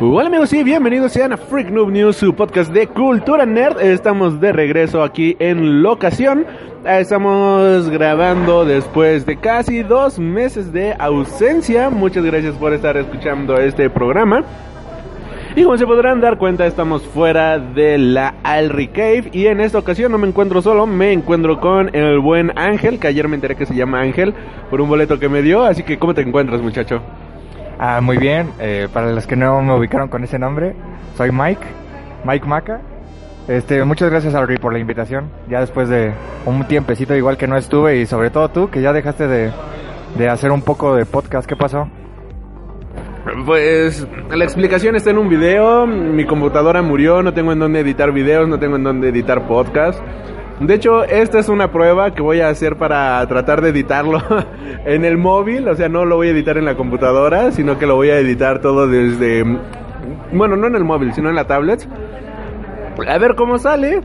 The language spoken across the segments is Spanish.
Hola amigos y bienvenidos sean a Freak Noob News, su podcast de cultura nerd. Estamos de regreso aquí en locación. Estamos grabando después de casi dos meses de ausencia. Muchas gracias por estar escuchando este programa. Y como se podrán dar cuenta, estamos fuera de la Alri Cave. Y en esta ocasión no me encuentro solo, me encuentro con el buen Ángel, que ayer me enteré que se llama Ángel por un boleto que me dio. Así que, ¿cómo te encuentras, muchacho? Ah, muy bien. Eh, para los que no me ubicaron con ese nombre, soy Mike, Mike Maca. Este, muchas gracias Alri por la invitación. Ya después de un tiempecito igual que no estuve y sobre todo tú que ya dejaste de, de hacer un poco de podcast, ¿qué pasó? Pues la explicación está en un video. Mi computadora murió, no tengo en dónde editar videos, no tengo en dónde editar podcast. De hecho, esta es una prueba que voy a hacer para tratar de editarlo en el móvil. O sea, no lo voy a editar en la computadora, sino que lo voy a editar todo desde... Bueno, no en el móvil, sino en la tablet. A ver cómo sale.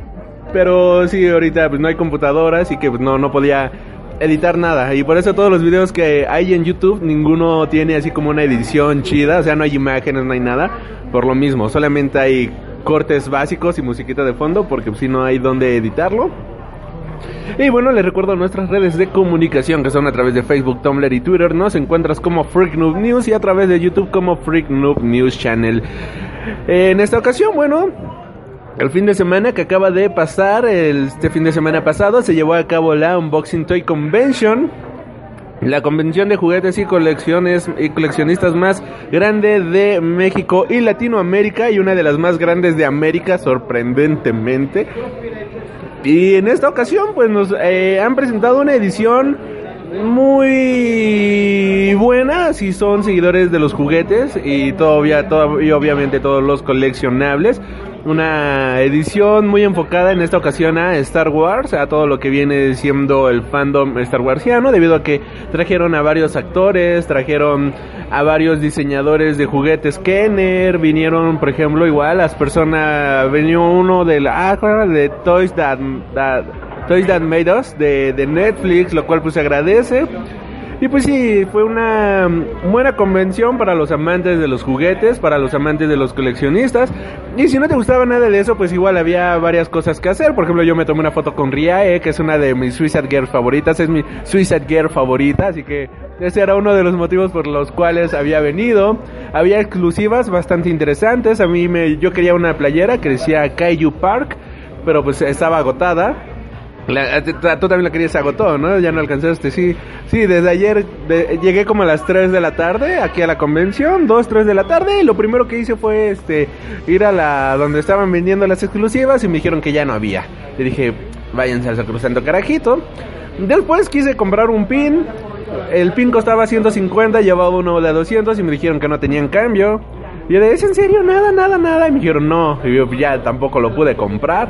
Pero sí, ahorita pues no hay computadora, así que pues, no, no podía editar nada. Y por eso todos los videos que hay en YouTube, ninguno tiene así como una edición chida. O sea, no hay imágenes, no hay nada. Por lo mismo, solamente hay cortes básicos y musiquita de fondo porque si no hay donde editarlo. Y bueno, les recuerdo nuestras redes de comunicación que son a través de Facebook, Tumblr y Twitter. Nos encuentras como Freak Noob News y a través de YouTube como Freak Noob News Channel. En esta ocasión, bueno, el fin de semana que acaba de pasar, este fin de semana pasado, se llevó a cabo la Unboxing Toy Convention la convención de juguetes y colecciones y coleccionistas más grande de México y Latinoamérica y una de las más grandes de América sorprendentemente. Y en esta ocasión pues nos eh, han presentado una edición muy buena si son seguidores de los juguetes y todavía, todavía obviamente todos los coleccionables una edición muy enfocada en esta ocasión a Star Wars, a todo lo que viene siendo el fandom Star Warsiano, debido a que trajeron a varios actores, trajeron a varios diseñadores de juguetes Kenner, vinieron, por ejemplo, igual las personas, vino uno de la, ah, de Toys That, Toys That Made Us, de, de Netflix, lo cual pues se agradece. Y pues sí, fue una buena convención para los amantes de los juguetes, para los amantes de los coleccionistas. Y si no te gustaba nada de eso, pues igual había varias cosas que hacer. Por ejemplo, yo me tomé una foto con Riae, que es una de mis Suicide Girls favoritas, es mi Suicide Girl favorita, así que ese era uno de los motivos por los cuales había venido. Había exclusivas bastante interesantes. A mí me, yo quería una playera que decía Kaiju Park, pero pues estaba agotada. La, tú también la querías, agotó, ¿no? Ya no alcanzaste, sí. Sí, desde ayer llegué como a las 3 de la tarde aquí a la convención, 2, 3 de la tarde, y lo primero que hice fue este ir a la donde estaban vendiendo las exclusivas y me dijeron que ya no había. Y dije, váyanse al Sacrosanto Carajito. Después quise comprar un pin, el pin costaba 150, llevaba uno de 200 y me dijeron que no tenían cambio. Y yo le dije, ¿es en serio? Nada, nada, nada. Y me dijeron, no. Y yo ya tampoco lo pude comprar.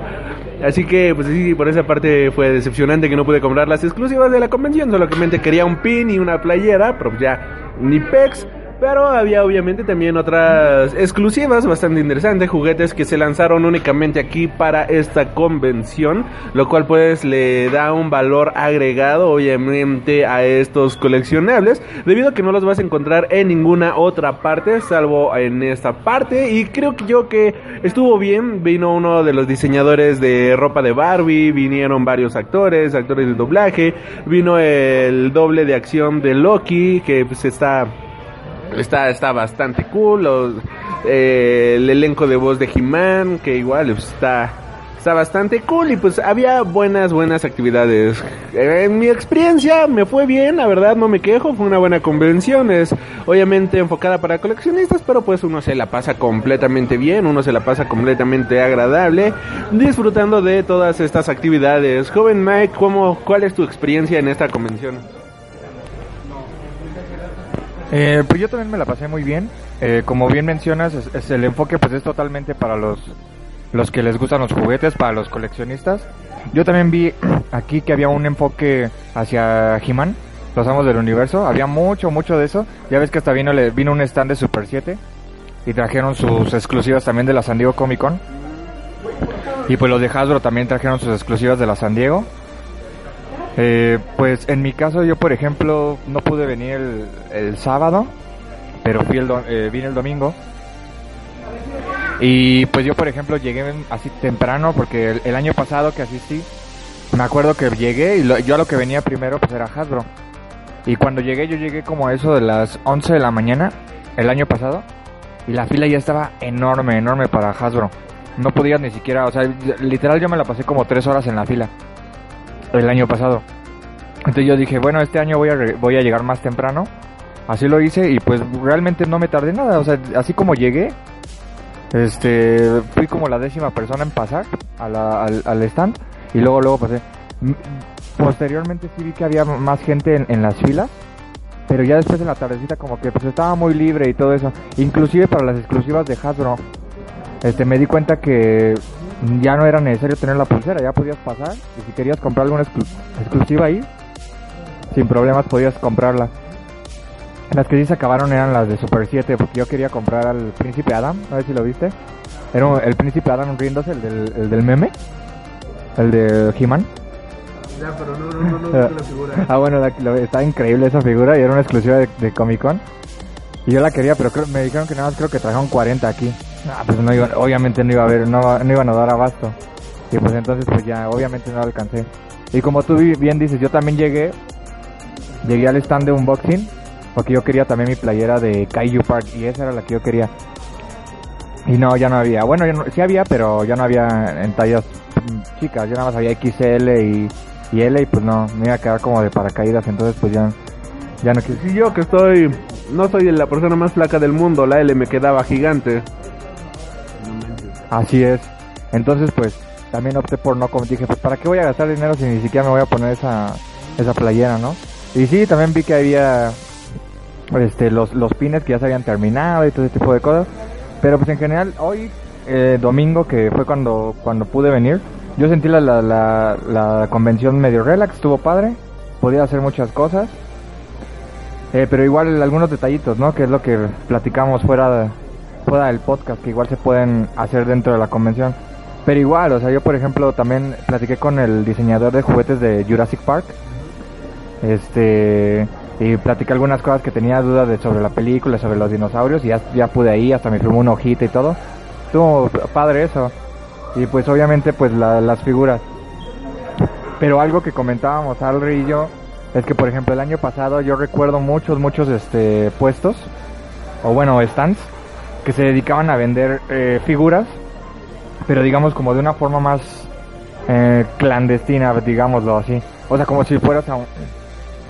Así que, pues sí, por esa parte fue decepcionante que no pude comprar las exclusivas de la convención. Solamente quería un pin y una playera, pero ya ni pex. Pero había obviamente también otras exclusivas bastante interesantes, juguetes que se lanzaron únicamente aquí para esta convención, lo cual pues le da un valor agregado obviamente a estos coleccionables, debido a que no los vas a encontrar en ninguna otra parte, salvo en esta parte, y creo que yo que estuvo bien, vino uno de los diseñadores de ropa de Barbie, vinieron varios actores, actores de doblaje, vino el doble de acción de Loki, que pues está Está, está bastante cool. Eh, el elenco de voz de He-Man, que igual pues, está, está bastante cool. Y pues había buenas, buenas actividades. En mi experiencia me fue bien, la verdad no me quejo. Fue una buena convención. Es obviamente enfocada para coleccionistas, pero pues uno se la pasa completamente bien. Uno se la pasa completamente agradable. Disfrutando de todas estas actividades. Joven Mike, ¿cómo, ¿cuál es tu experiencia en esta convención? Eh, pues yo también me la pasé muy bien. Eh, como bien mencionas, es, el enfoque pues es totalmente para los, los que les gustan los juguetes, para los coleccionistas. Yo también vi aquí que había un enfoque hacia He-Man, los amos del universo. Había mucho, mucho de eso. Ya ves que hasta vino, vino un stand de Super 7 y trajeron sus exclusivas también de la San Diego Comic Con. Y pues los de Hasbro también trajeron sus exclusivas de la San Diego. Eh, pues en mi caso yo, por ejemplo, no pude venir el, el sábado, pero fui el eh, vine el domingo. Y pues yo, por ejemplo, llegué así temprano porque el, año pasado que asistí, me acuerdo que llegué y yo a lo que venía primero pues era Hasbro. Y cuando llegué, yo llegué como a eso de las 11 de la mañana, el año pasado, y la fila ya estaba enorme, enorme para Hasbro. No podía ni siquiera, o sea, literal yo me la pasé como tres horas en la fila el año pasado. Entonces yo dije, bueno, este año voy a, voy a llegar más temprano. Así lo hice y pues realmente no me tardé nada. O sea, así como llegué, este, fui como la décima persona en pasar a la- al, al stand y luego luego pasé. Posteriormente sí vi que había más gente en, en las filas, pero ya después en la tardecita como que pues estaba muy libre y todo eso. Inclusive para las exclusivas de Hasbro, este, me di cuenta que ya no era necesario tener la pulsera, ya podías pasar y si querías comprar alguna exclu- exclusiva ahí, sin problemas podías comprarla. Las que sí se acabaron eran las de Super 7, porque yo quería comprar al Príncipe Adam, a ver si lo viste. Era un- el Príncipe Adam riéndose, el del, el del meme, el de He-Man. Ya, pero no, no, no, no, la figura. Ah, bueno, la, la- está increíble esa figura y era una exclusiva de, de Comic Con. Y yo la quería, pero creo- me dijeron que nada más creo que trajeron 40 aquí. Ah, pues no iba, obviamente no iba a haber, no, no iban a dar abasto. Y pues entonces pues ya, obviamente no alcancé. Y como tú bi- bien dices, yo también llegué, llegué al stand de unboxing, porque yo quería también mi playera de Kaiju Park y esa era la que yo quería. Y no, ya no había. Bueno, ya no- sí había, pero ya no había en tallas mm, chicas. Ya nada más había XL y, y L y pues no, me iba a quedar como de paracaídas. Entonces pues ya, ya no quise. Si yo que estoy, no soy la persona más flaca del mundo, la L me quedaba gigante. Así es. Entonces, pues, también opté por no como dije, pues, ¿para qué voy a gastar dinero si ni siquiera me voy a poner esa, esa playera, no? Y sí, también vi que había, este, los, los pines que ya se habían terminado y todo ese tipo de cosas. Pero, pues, en general, hoy, eh, domingo, que fue cuando, cuando pude venir, yo sentí la, la, la, la convención medio relax, estuvo padre, podía hacer muchas cosas. Eh, pero igual algunos detallitos, ¿no? Que es lo que platicamos fuera fuera del podcast, que igual se pueden hacer dentro de la convención. Pero igual, o sea, yo por ejemplo también platiqué con el diseñador de juguetes de Jurassic Park. Este, y platiqué algunas cosas que tenía dudas de sobre la película, sobre los dinosaurios, y ya, ya pude ir, hasta me firmó una hojita y todo. Estuvo padre eso. Y pues obviamente pues la- las figuras. Pero algo que comentábamos Alri y yo es que por ejemplo el año pasado yo recuerdo muchos, muchos este puestos, o bueno, stands, que se dedicaban a vender eh, figuras, pero digamos como de una forma más eh, clandestina, digámoslo así. O sea, como si fueras a un,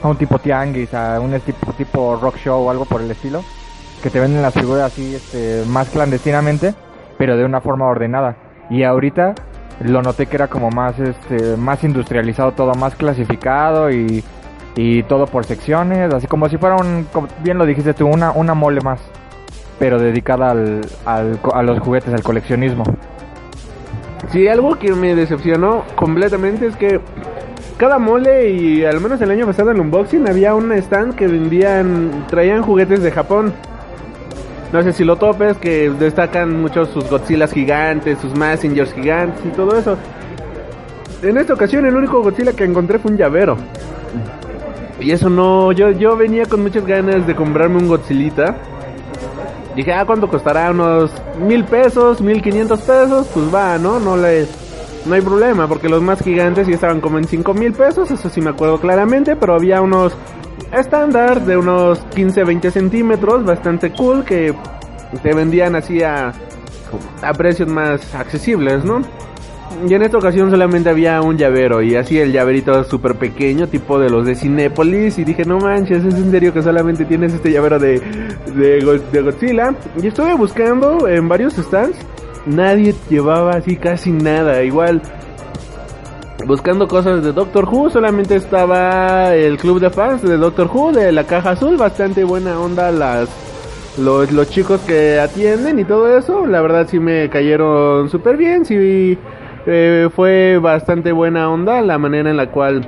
a un tipo tianguis, a un tipo, tipo rock show o algo por el estilo, que te venden las figuras así este, más clandestinamente, pero de una forma ordenada. Y ahorita lo noté que era como más este más industrializado todo más clasificado y, y todo por secciones así como si fuera un bien lo dijiste tú una una mole más pero dedicada al, al a los juguetes al coleccionismo Sí, algo que me decepcionó completamente es que cada mole y al menos el año pasado en el unboxing había un stand que vendían, traían juguetes de Japón. No sé si lo topes, que destacan mucho sus Godzillas gigantes, sus Messengers gigantes y todo eso. En esta ocasión el único Godzilla que encontré fue un llavero. Y eso no, yo, yo venía con muchas ganas de comprarme un Godzillita. Dije, ah, ¿cuánto costará? Unos mil pesos, mil quinientos pesos. Pues va, ¿no? No le, no hay problema, porque los más gigantes sí estaban como en cinco mil pesos, eso sí me acuerdo claramente, pero había unos estándar de unos 15, 20 centímetros, bastante cool, que te vendían así a, a precios más accesibles, ¿no? Y en esta ocasión solamente había un llavero y así el llaverito súper pequeño, tipo de los de Cinépolis. Y dije, no manches, es en serio que solamente tienes este llavero de, de, Go- de Godzilla. Y estuve buscando en varios stands, nadie llevaba así casi nada. Igual, buscando cosas de Doctor Who, solamente estaba el club de fans de Doctor Who de la caja azul, bastante buena onda las los, los chicos que atienden y todo eso, la verdad sí me cayeron súper bien, sí eh, fue bastante buena onda la manera en la cual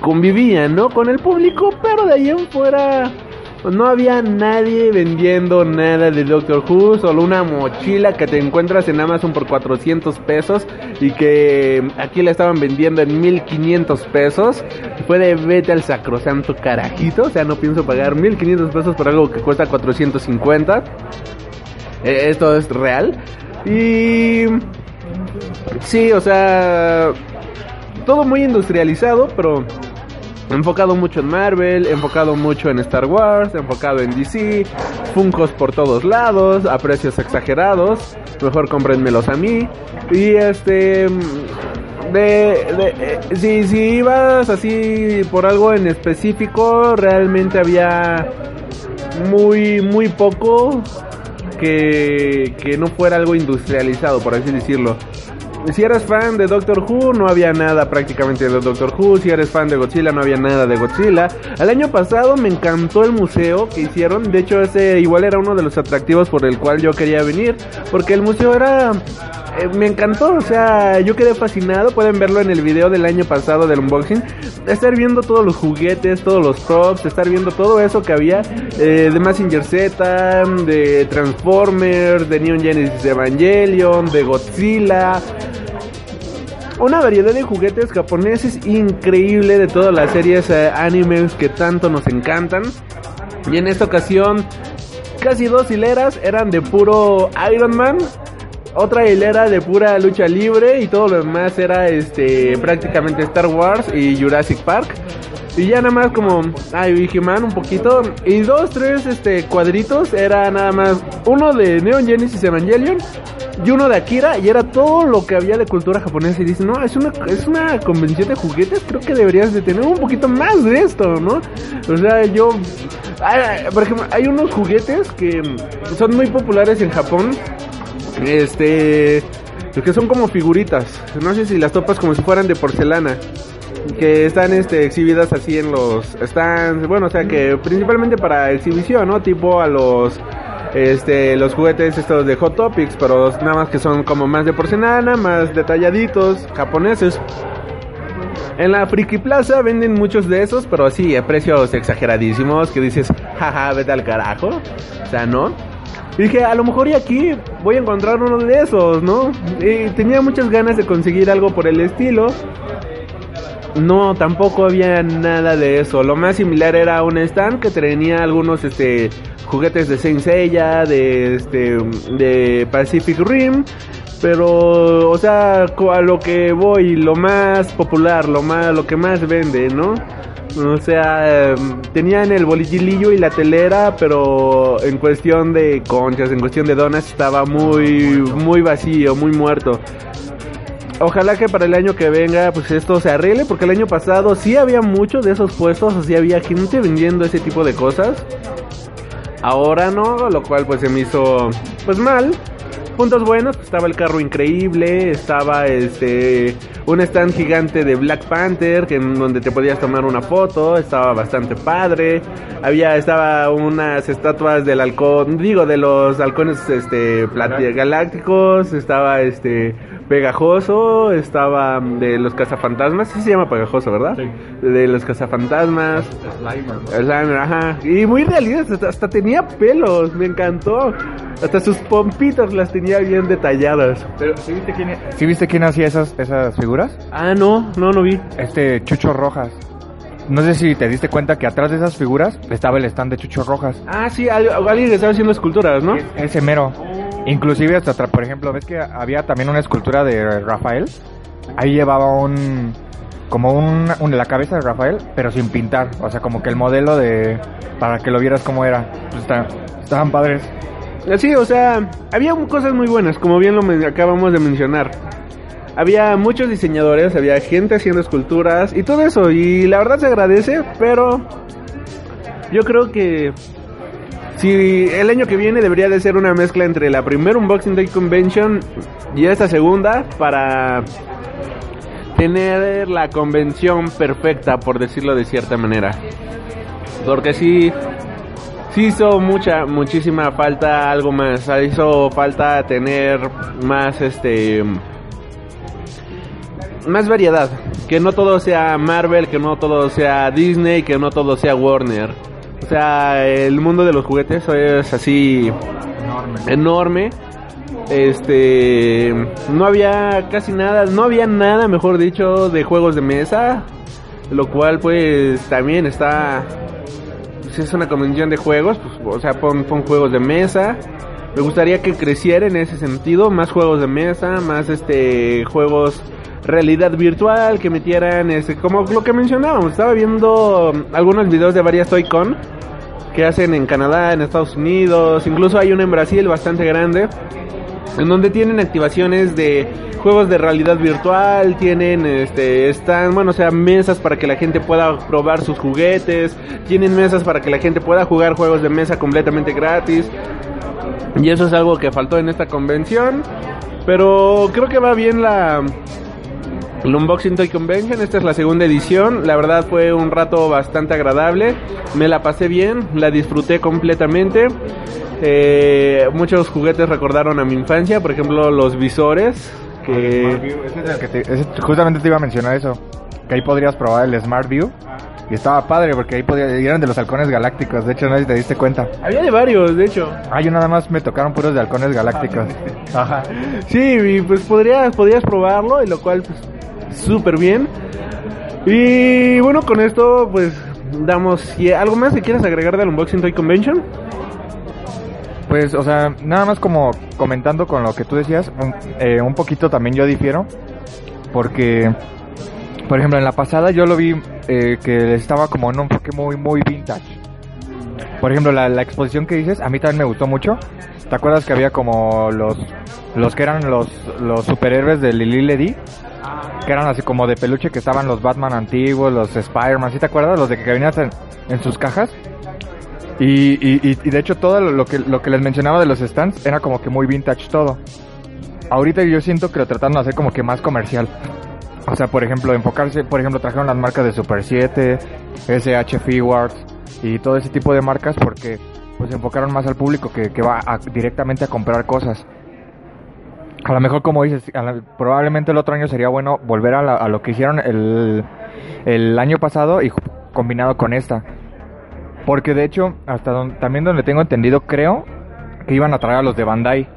convivían, ¿no? Con el público, pero de ahí en fuera no había nadie vendiendo nada de Doctor Who, solo una mochila que te encuentras en Amazon por 400 pesos y que aquí la estaban vendiendo en 1500 pesos. Fue de vete al sacrosanto carajito, o sea, no pienso pagar 1500 pesos por algo que cuesta 450. Eh, esto es real. Y sí, o sea, todo muy industrializado, pero enfocado mucho en Marvel, enfocado mucho en Star Wars, enfocado en DC, Funkos por todos lados, a precios exagerados, mejor cómprenmelos a mí. Y este de, de eh, si, si ibas así por algo en específico, realmente había muy muy poco que, que no fuera algo industrializado, por así decirlo si eres fan de Doctor Who, no había nada prácticamente de Doctor Who. Si eres fan de Godzilla, no había nada de Godzilla. El año pasado me encantó el museo que hicieron. De hecho, ese igual era uno de los atractivos por el cual yo quería venir. Porque el museo era eh, me encantó, o sea, yo quedé fascinado, pueden verlo en el video del año pasado del unboxing, estar viendo todos los juguetes, todos los props, estar viendo todo eso que había eh, de Massinger Z, de Transformers, de Neon Genesis Evangelion, de Godzilla, una variedad de juguetes japoneses increíble de todas las series eh, animes que tanto nos encantan. Y en esta ocasión, casi dos hileras eran de puro Iron Man. Otra hilera de pura lucha libre y todo lo demás era este prácticamente Star Wars y Jurassic Park. Y ya nada más como, ay, Man un poquito. Y dos, tres este, cuadritos. Era nada más uno de Neon Genesis Evangelion y uno de Akira. Y era todo lo que había de cultura japonesa. Y dicen, no, es una, es una convención de juguetes. Creo que deberías de tener un poquito más de esto, ¿no? O sea, yo... por ejemplo, hay unos juguetes que son muy populares en Japón. Este... Que son como figuritas. No sé si las topas como si fueran de porcelana que están este, exhibidas así en los stands, bueno, o sea que principalmente para exhibición, ¿no? Tipo a los este los juguetes estos de Hot Topics, pero nada más que son como más de porcelana, más detalladitos, japoneses. En la Friki Plaza venden muchos de esos, pero así a precios exageradísimos que dices, jaja, vete al carajo. O sea, ¿no? Y dije, a lo mejor y aquí voy a encontrar uno de esos, ¿no? Y tenía muchas ganas de conseguir algo por el estilo. No, tampoco había nada de eso. Lo más similar era un stand que tenía algunos este juguetes de Saint Seiya, de este de Pacific Rim, pero o sea, a lo que voy, lo más popular, lo más lo que más vende, ¿no? O sea, tenían el bolillilillo y la telera, pero en cuestión de conchas, en cuestión de donas estaba muy muy vacío, muy muerto. Ojalá que para el año que venga pues esto se arregle porque el año pasado sí había muchos de esos puestos, o sí había gente vendiendo ese tipo de cosas. Ahora no, lo cual pues se me hizo pues mal. Puntos buenos, pues, estaba el carro increíble, estaba este un stand gigante de Black Panther que en donde te podías tomar una foto, estaba bastante padre. Había estaba unas estatuas del halcón, digo de los halcones este galácticos, estaba este Pegajoso, estaba de los cazafantasmas, sí se llama Pegajoso, ¿verdad? Sí. De los cazafantasmas. Slimer. Slimer, ajá. Y muy realista, hasta, tenía pelos, me encantó. Hasta sus pompitas las tenía bien detalladas. Pero, ¿sí viste quién, ¿sí viste quién hacía esas, esas figuras? Ah, no, no, no vi. Este, Chucho Rojas. No sé si te diste cuenta que atrás de esas figuras estaba el stand de Chucho Rojas. Ah, sí, alguien estaba haciendo esculturas, ¿no? Ese mero. Inclusive hasta, por ejemplo, ves que había también una escultura de Rafael. Ahí llevaba un como un, la cabeza de Rafael, pero sin pintar, o sea, como que el modelo de para que lo vieras cómo era. Pues estaban padres. Sí, o sea, había cosas muy buenas, como bien lo acabamos de mencionar. Había muchos diseñadores, había gente haciendo esculturas y todo eso, y la verdad se agradece, pero yo creo que si el año que viene debería de ser una mezcla entre la primera Unboxing Day Convention y esta segunda para tener la convención perfecta, por decirlo de cierta manera. Porque sí, sí hizo mucha, muchísima falta algo más. Hizo falta tener más, este, más variedad. Que no todo sea Marvel, que no todo sea Disney, que no todo sea Warner. O sea, el mundo de los juguetes es así Enorme. enorme. Este, no había casi nada, no había nada, mejor dicho, de juegos de mesa, lo cual pues también está, si es una convención de juegos, pues, o sea, pon, pon juegos de mesa. Me gustaría que creciera en ese sentido, más juegos de mesa, más este juegos realidad virtual que metieran este como lo que mencionábamos, estaba viendo algunos videos de varias Toy-Con que hacen en Canadá, en Estados Unidos, incluso hay una en Brasil bastante grande, en donde tienen activaciones de juegos de realidad virtual, tienen este están, bueno, o sea, mesas para que la gente pueda probar sus juguetes, tienen mesas para que la gente pueda jugar juegos de mesa completamente gratis. Y eso es algo que faltó en esta convención, pero creo que va bien la el Unboxing Toy Convention, esta es la segunda edición, la verdad fue un rato bastante agradable, me la pasé bien, la disfruté completamente, eh, muchos juguetes recordaron a mi infancia, por ejemplo los visores, que... Ese es el que te- ese- justamente te iba a mencionar eso. Que ahí podrías probar el Smart View. Y estaba padre porque ahí podía, y eran de los halcones galácticos. De hecho, no sé si te diste cuenta. Había de varios, de hecho. Ah, yo nada más me tocaron puros de halcones galácticos. Ajá. Sí, y pues podrías, podrías probarlo, y lo cual, pues, súper bien. Y bueno, con esto, pues, damos... ¿Algo más que quieras agregar del Unboxing Toy Convention? Pues, o sea, nada más como comentando con lo que tú decías, un, eh, un poquito también yo difiero. Porque, por ejemplo, en la pasada yo lo vi eh, que estaba como en un enfoque muy, muy vintage. Por ejemplo, la, la exposición que dices, a mí también me gustó mucho. ¿Te acuerdas que había como los, los que eran los, los superhéroes de Lili Ledy? Que eran así como de peluche que estaban los Batman antiguos, los Spider-Man, ¿sí te acuerdas? Los de que venían en, sus cajas. Y, y, y- y de hecho todo lo que, lo que les mencionaba de los stands era como que muy vintage todo. Ahorita yo siento que lo trataron de hacer como que más comercial. O sea, por ejemplo, enfocarse, por ejemplo, trajeron las marcas de Super 7, SH Figuarts y todo ese tipo de marcas porque pues se enfocaron más al público que, que va a- directamente a comprar cosas. A lo mejor, como dices, probablemente el otro año sería bueno volver a, la- a lo que hicieron el, el año pasado y combinado con esta. Porque de hecho, hasta también donde tengo entendido, creo que iban a traer a los de Bandai,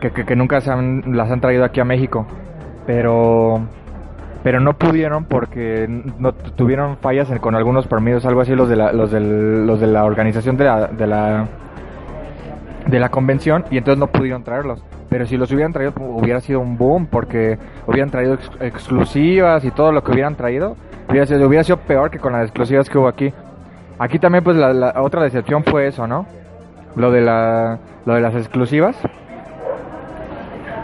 que, que, que nunca se han- las han traído aquí a México. Pero pero no pudieron porque no tu- tuvieron fallas en- con algunos permisos, algo así los de la, los los de la organización de la, de la de la convención y entonces no pudieron traerlos. Pero si los hubieran traído pu- hubiera sido un boom porque hubieran traído ex- exclusivas y todo lo que hubieran traído hubiera sido, hubiera sido peor que con las exclusivas que hubo aquí. Aquí también pues la, la otra decepción fue eso, ¿no? Lo de la lo de las exclusivas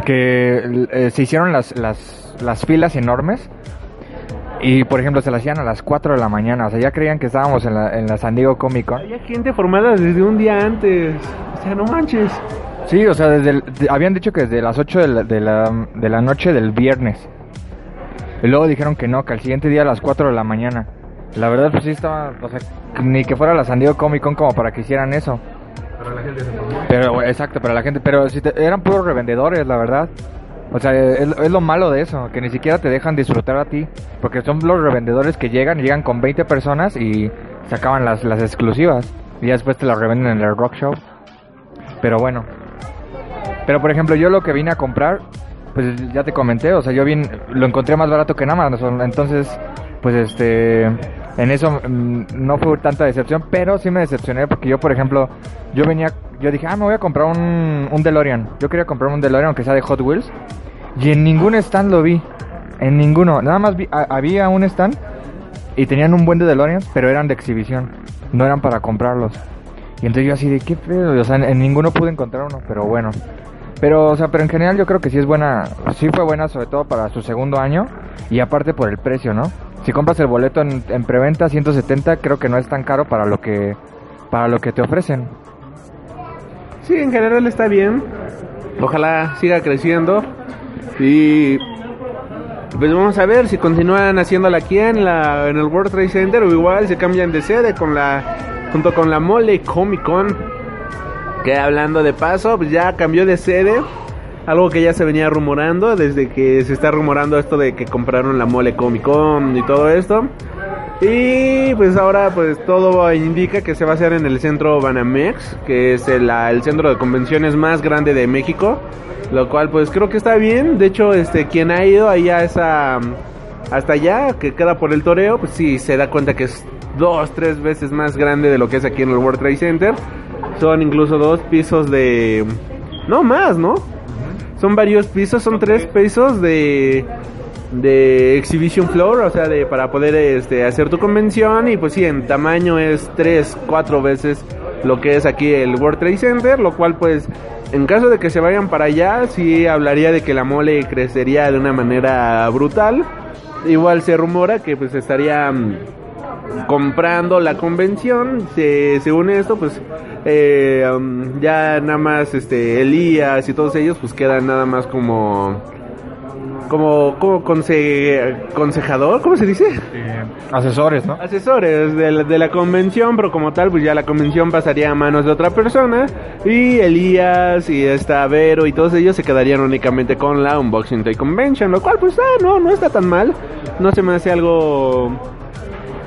que eh, se hicieron las, las, las filas enormes y por ejemplo se las hacían a las 4 de la mañana, o sea ya creían que estábamos en la, en la San Diego Comic Con. Había gente formada desde un día antes. O sea, no manches. Sí, o sea, desde el- habían dicho que desde las 8 de la, de, la, de la noche del viernes. Y luego dijeron que no, que al siguiente día a las 4 de la mañana. La verdad pues sí estaba, o sea, ni que fuera la San Diego Comic Con como para que hicieran eso. Pero la gente se. Pero, exacto, pero la gente, pero si te- eran puros revendedores, la verdad. O sea, es, es lo malo de eso, que ni siquiera te dejan disfrutar a ti. Porque son los revendedores que llegan, llegan con 20 personas y sacaban las, las exclusivas. Y ya después te las revenden en el rock show. Pero bueno. Pero por ejemplo, yo lo que vine a comprar, pues ya te comenté, o sea, yo vine, lo encontré más barato que en Amazon. Entonces, pues este, en eso mm, no fue tanta decepción, pero sí me decepcioné porque yo, por ejemplo, yo venía, yo dije, ah, me voy a comprar un, un DeLorean. Yo quería comprar un DeLorean aunque sea de Hot Wheels. Y en ningún stand lo vi. En ninguno. Nada más vi, había un stand y tenían un buen de pero eran de exhibición. No eran para comprarlos. Y entonces yo así de, ¿qué pedo? O sea, en, en ninguno pude encontrar uno, pero bueno. Pero, o sea, pero en general yo creo que sí es buena, sí fue buena sobre todo para su segundo año y aparte por el precio, ¿no? Si compras el boleto en, en preventa 170 creo que no es tan caro para lo que, para lo que te ofrecen. Sí, en general está bien. Ojalá siga creciendo. Y pues vamos a ver si continúan haciéndola aquí en la en el World Trade Center o igual se cambian de sede con la junto con la Mole Comic Con. Que hablando de paso, pues ya cambió de sede. Algo que ya se venía rumorando desde que se está rumorando esto de que compraron la Mole Comic Con y todo esto. Y pues ahora pues todo indica que se va a hacer en el centro Banamex, que es el, el centro de convenciones más grande de México, lo cual pues creo que está bien. De hecho, este quien ha ido allá esa hasta allá, que queda por el toreo, pues sí se da cuenta que es dos, tres veces más grande de lo que es aquí en el World Trade Center. Son incluso dos pisos de no más, ¿no? Son varios pisos, son tres pisos de de exhibition floor, o sea, de para poder este, hacer tu convención y pues sí, en tamaño es tres, cuatro veces lo que es aquí el World Trade Center, lo cual pues en caso de que se vayan para allá, sí hablaría de que la mole crecería de una manera brutal. Igual se rumora que pues estaría mm, comprando la convención, se, según esto pues eh, um, ya nada más este Elías y todos ellos pues quedan nada más como como, como conse, consejador, ¿cómo se dice? Eh, asesores, ¿no? Asesores de la, de la convención, pero como tal, pues ya la convención pasaría a manos de otra persona. Y Elías y esta Vero y todos ellos se quedarían únicamente con la Unboxing Day Convention, lo cual, pues, ah, no, no está tan mal. No se me hace algo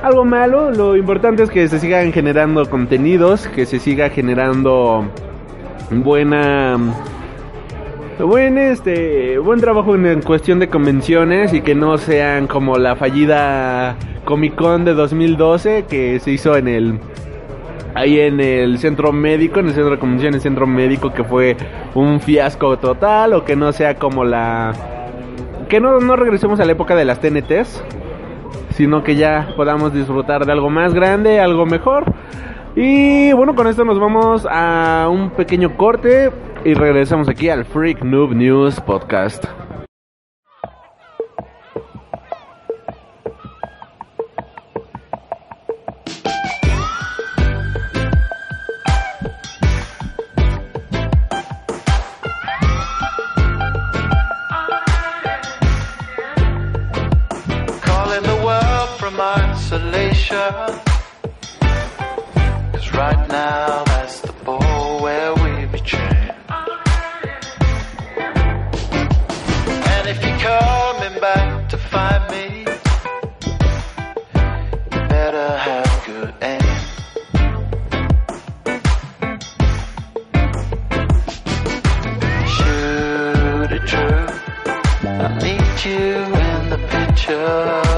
algo malo. Lo importante es que se sigan generando contenidos, que se siga generando buena buen este buen trabajo en, cuestión de convenciones y que no sean como la fallida Comic Con de 2012 que se hizo en el ahí en el centro médico, en el centro de convenciones, centro médico que fue un fiasco total o que no sea como la que no, no regresemos a la época de las TNTs, sino que ya podamos disfrutar de algo más grande, algo mejor. Y bueno, con esto nos vamos a un pequeño corte y regresamos aquí al Freak Noob News Podcast. Isolation. Cause right now that's the ball where we be trained. And if you're coming back to find me, you better have good aim. Shoot it true. I need you in the pictures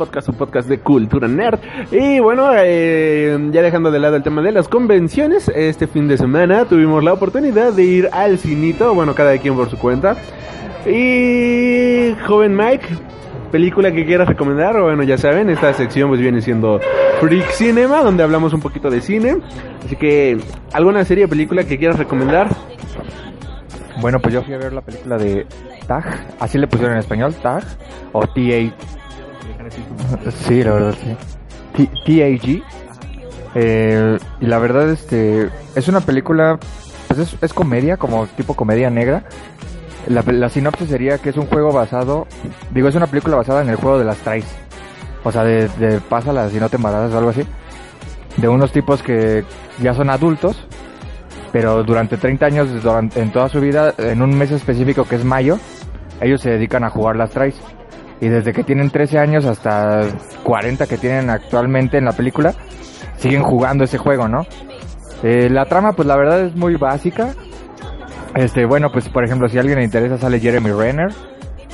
Podcast, un podcast de cultura nerd. Y bueno, eh, ya dejando de lado el tema de las convenciones, este fin de semana tuvimos la oportunidad de ir al cinito, bueno, cada quien por su cuenta. Y joven Mike, película que quieras recomendar, bueno, ya saben, esta sección pues viene siendo Freak Cinema, donde hablamos un poquito de cine. Así que, ¿alguna serie o película que quieras recomendar? Bueno, pues yo fui a ver la película de Tag, así le pusieron en español, Tag, o T-A... Sí, la verdad, sí. T-A-G. Eh, y la verdad, este, es una película, pues es, comedia, como tipo comedia negra. La, sinopsis sería que es un juego basado, digo, es una película basada en el juego de las Trace. O sea, de, pásalas y no te embarazas o algo así. De unos tipos que ya son adultos, pero durante 30 años, durante, en toda su vida, en un mes específico que es mayo, ellos se dedican a jugar las Trace. Y desde que tienen 13 años hasta 40 que tienen actualmente en la película, siguen jugando ese juego, ¿no? Eh, la trama, pues la verdad es muy básica. Este, bueno, pues por ejemplo, si a alguien le interesa, sale Jeremy Renner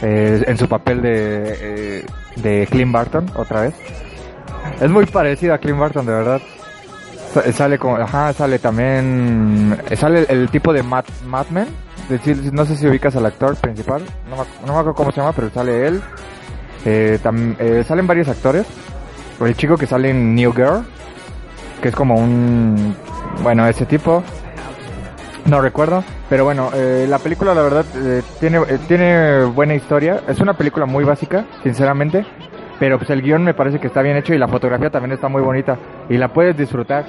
eh, en su papel de, eh, de Clint Barton, otra vez. Es muy parecido a Clint Barton, de verdad. Sa- Sale como, sale también, sale el, tipo de Madman. Es decir, no sé si ubicas al actor principal, no no me acuerdo cómo se llama, pero sale él. Eh, eh, salen varios actores. El chico que sale en New Girl, que es como un, bueno, ese tipo. No recuerdo, pero bueno, eh, la película la verdad eh, tiene, eh, tiene buena historia. Es una película muy básica, sinceramente, pero pues el guion me parece que está bien hecho y la fotografía también está muy bonita y la puedes disfrutar.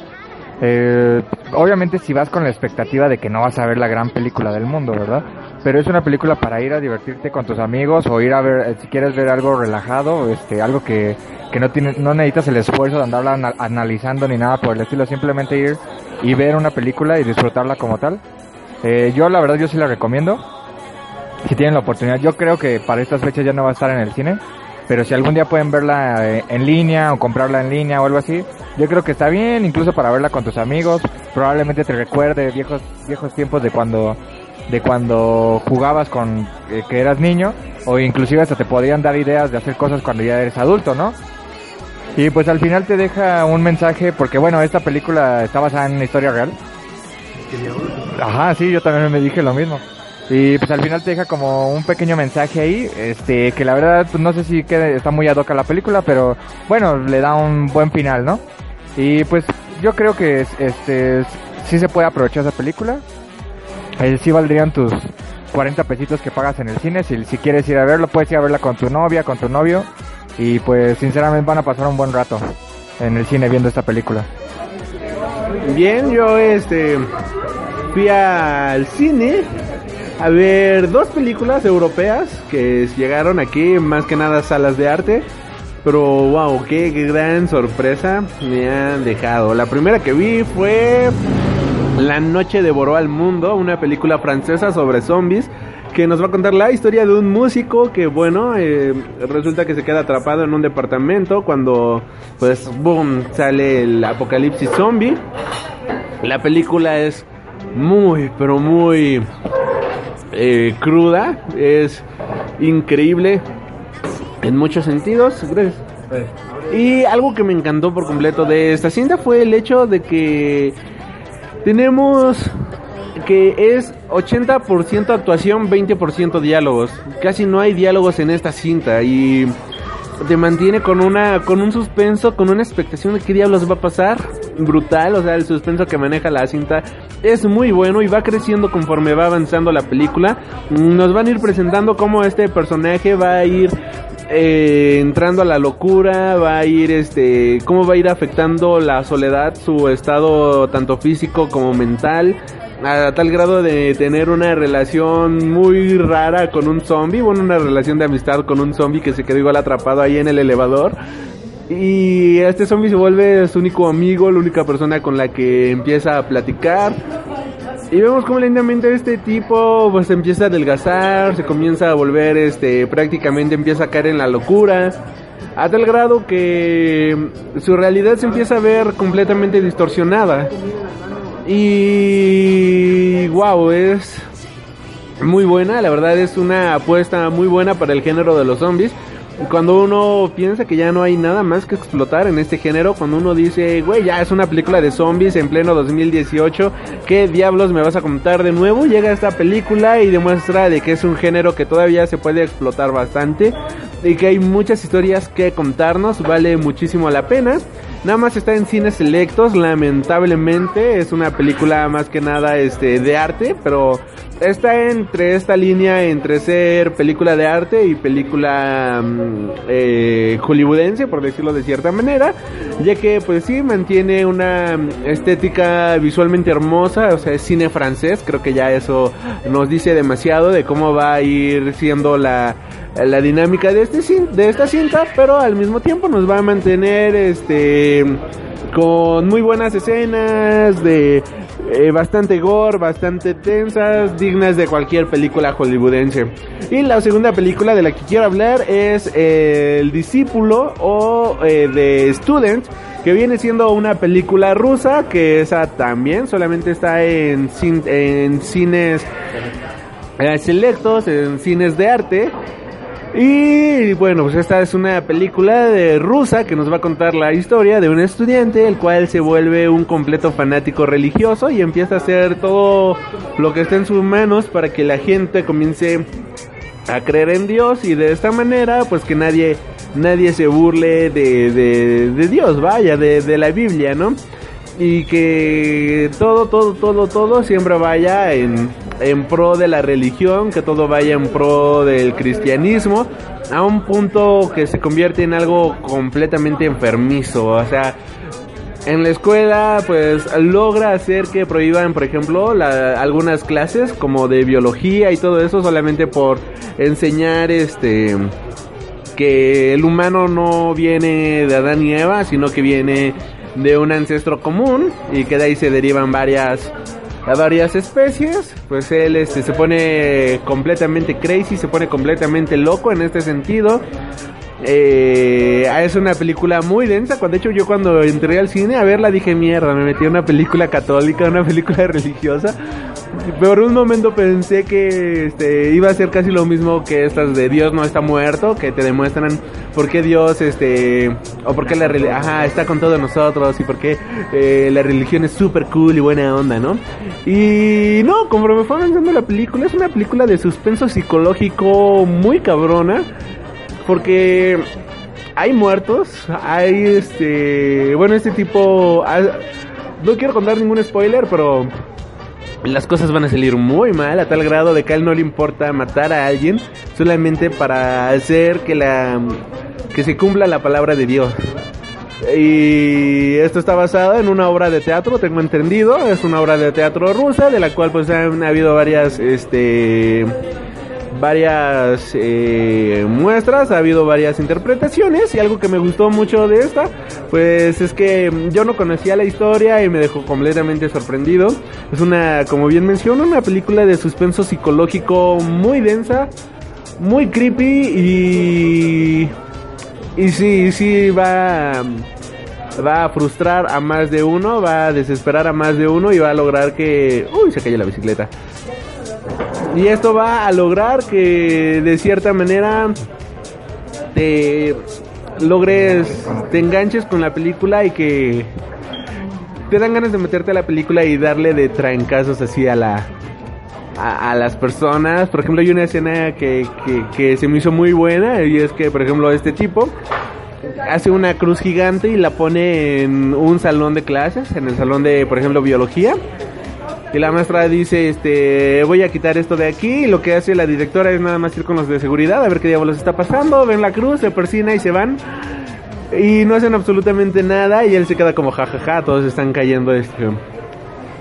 Eh, obviamente si vas con la expectativa de que no vas a ver la gran película del mundo, ¿verdad? Pero es una película para ir a divertirte con tus amigos o ir a ver, eh, si quieres ver algo relajado, este, algo que, que no tiene, no necesitas el esfuerzo de andarla ana- analizando ni nada por el estilo, simplemente ir y ver una película y disfrutarla como tal. Eh, yo la verdad yo sí la recomiendo. Si tienen la oportunidad, yo creo que para estas fechas ya no va a estar en el cine, pero si algún día pueden verla eh, en línea o comprarla en línea o algo así, yo creo que está bien, incluso para verla con tus amigos, probablemente te recuerde viejos viejos tiempos de cuando de cuando jugabas con eh, que eras niño o inclusive hasta te podrían dar ideas de hacer cosas cuando ya eres adulto, ¿no? Y pues al final te deja un mensaje porque bueno, esta película está basada en una historia real. Ajá, sí, yo también me dije lo mismo. Y pues al final te deja como un pequeño mensaje ahí, este, que la verdad pues, no sé si quede, está muy ad hoc la película, pero bueno, le da un buen final, ¿no? Y pues yo creo que este sí se puede aprovechar esa película. Eh, sí valdrían tus 40 pesitos que pagas en el cine, si, si quieres ir a verlo, puedes ir a verla con tu novia, con tu novio, y pues sinceramente van a pasar un buen rato en el cine viendo esta película. Bien, yo este fui al cine a ver dos películas europeas que llegaron aquí, más que nada salas de arte. Pero wow, qué gran sorpresa me han dejado. La primera que vi fue La noche devoró al mundo, una película francesa sobre zombies que nos va a contar la historia de un músico que bueno, eh, resulta que se queda atrapado en un departamento cuando pues boom, sale el apocalipsis zombie. La película es muy, pero muy eh, cruda, es increíble en muchos sentidos. Gracias. Y algo que me encantó por completo de esta cinta fue el hecho de que tenemos que es 80% actuación, 20% diálogos. Casi no hay diálogos en esta cinta y te mantiene con una con un suspenso, con una expectación de qué diablos va a pasar. Brutal, o sea, el suspenso que maneja la cinta es muy bueno y va creciendo conforme va avanzando la película. Nos van a ir presentando cómo este personaje va a ir eh, entrando a la locura, va a ir este, cómo va a ir afectando la soledad, su estado tanto físico como mental, a tal grado de tener una relación muy rara con un zombie, bueno, una relación de amistad con un zombie que se quedó igual atrapado ahí en el elevador. Y este zombie se vuelve su único amigo, la única persona con la que empieza a platicar. Y vemos cómo lentamente este tipo pues empieza a adelgazar, se comienza a volver este prácticamente empieza a caer en la locura. A tal grado que su realidad se empieza a ver completamente distorsionada. Y wow, es muy buena, la verdad es una apuesta muy buena para el género de los zombies. Cuando uno piensa que ya no hay nada más que explotar en este género, cuando uno dice, güey, ya es una película de zombies en pleno 2018, ¿qué diablos me vas a contar de nuevo? Llega esta película y demuestra de que es un género que todavía se puede explotar bastante y que hay muchas historias que contarnos, vale muchísimo la pena. Nada más está en cines selectos, lamentablemente es una película más que nada este de arte, pero está entre esta línea entre ser película de arte y película mm, eh, hollywoodense, por decirlo de cierta manera, ya que pues sí mantiene una estética visualmente hermosa, o sea, es cine francés, creo que ya eso nos dice demasiado de cómo va a ir siendo la la dinámica de este de esta cinta, pero al mismo tiempo nos va a mantener este con muy buenas escenas de eh, bastante gore, bastante tensas, dignas de cualquier película hollywoodense. Y la segunda película de la que quiero hablar es eh, El discípulo o eh, The Student, que viene siendo una película rusa que esa también solamente está en, cin- en cines selectos, en cines de arte. Y bueno, pues esta es una película de rusa que nos va a contar la historia de un estudiante el cual se vuelve un completo fanático religioso y empieza a hacer todo lo que está en sus manos para que la gente comience a creer en Dios y de esta manera pues que nadie nadie se burle de, de, Dios, vaya, de, de la Biblia, ¿no? Y que todo, todo, todo, todo siempre vaya en, en pro de la religión, que todo vaya en pro del cristianismo, a un punto que se convierte en algo completamente enfermizo, o sea, en la escuela pues logra hacer que prohíban por ejemplo la- algunas clases como de biología y todo eso solamente por enseñar este que el humano no viene de Adán y Eva sino que viene de un ancestro común y que de ahí se derivan varias a varias especies, pues él este, se pone completamente crazy, se pone completamente loco en este sentido. Eh, es una película muy densa. Cuando de hecho yo cuando entré al cine a verla dije mierda, me metí a una película católica, una película religiosa. Por un momento pensé que este, iba a ser casi lo mismo que estas de Dios no está muerto, que te demuestran por qué Dios, este, o por qué la reli- ajá, está con todos nosotros y por qué eh, la religión es súper cool y buena onda, ¿no? Y no, conforme fue avanzando la película, es una película de suspenso psicológico muy cabrona porque hay muertos, hay este, bueno, este tipo, ah, no quiero contar ningún spoiler, pero las cosas van a salir muy mal a tal grado de que a él no le importa matar a alguien solamente para hacer que la que se cumpla la palabra de Dios. Y esto está basado en una obra de teatro, tengo entendido, es una obra de teatro rusa de la cual pues han habido varias este varias eh, muestras, ha habido varias interpretaciones y algo que me gustó mucho de esta, pues es que yo no conocía la historia y me dejó completamente sorprendido. Es una, como bien menciono, una película de suspenso psicológico muy densa, muy creepy y y sí, sí va va a frustrar a más de uno, va a desesperar a más de uno y va a lograr que uy, se cayó la bicicleta. Y esto va a lograr que de cierta manera te logres, te enganches con la película y que te dan ganas de meterte a la película y darle de trancazos así a la a, las personas. Por ejemplo, hay una escena que, que, que se me hizo muy buena y es que, por ejemplo, este tipo hace una cruz gigante y la pone en un salón de clases, en el salón de, por ejemplo, biología. Y la maestra dice, este, voy a quitar esto de aquí. Y lo que hace la directora es nada más ir con los de seguridad a ver qué diablos está pasando. Ven la cruz, se persina y se van. Y no hacen absolutamente nada. Y él se queda como jajaja, todos están cayendo este,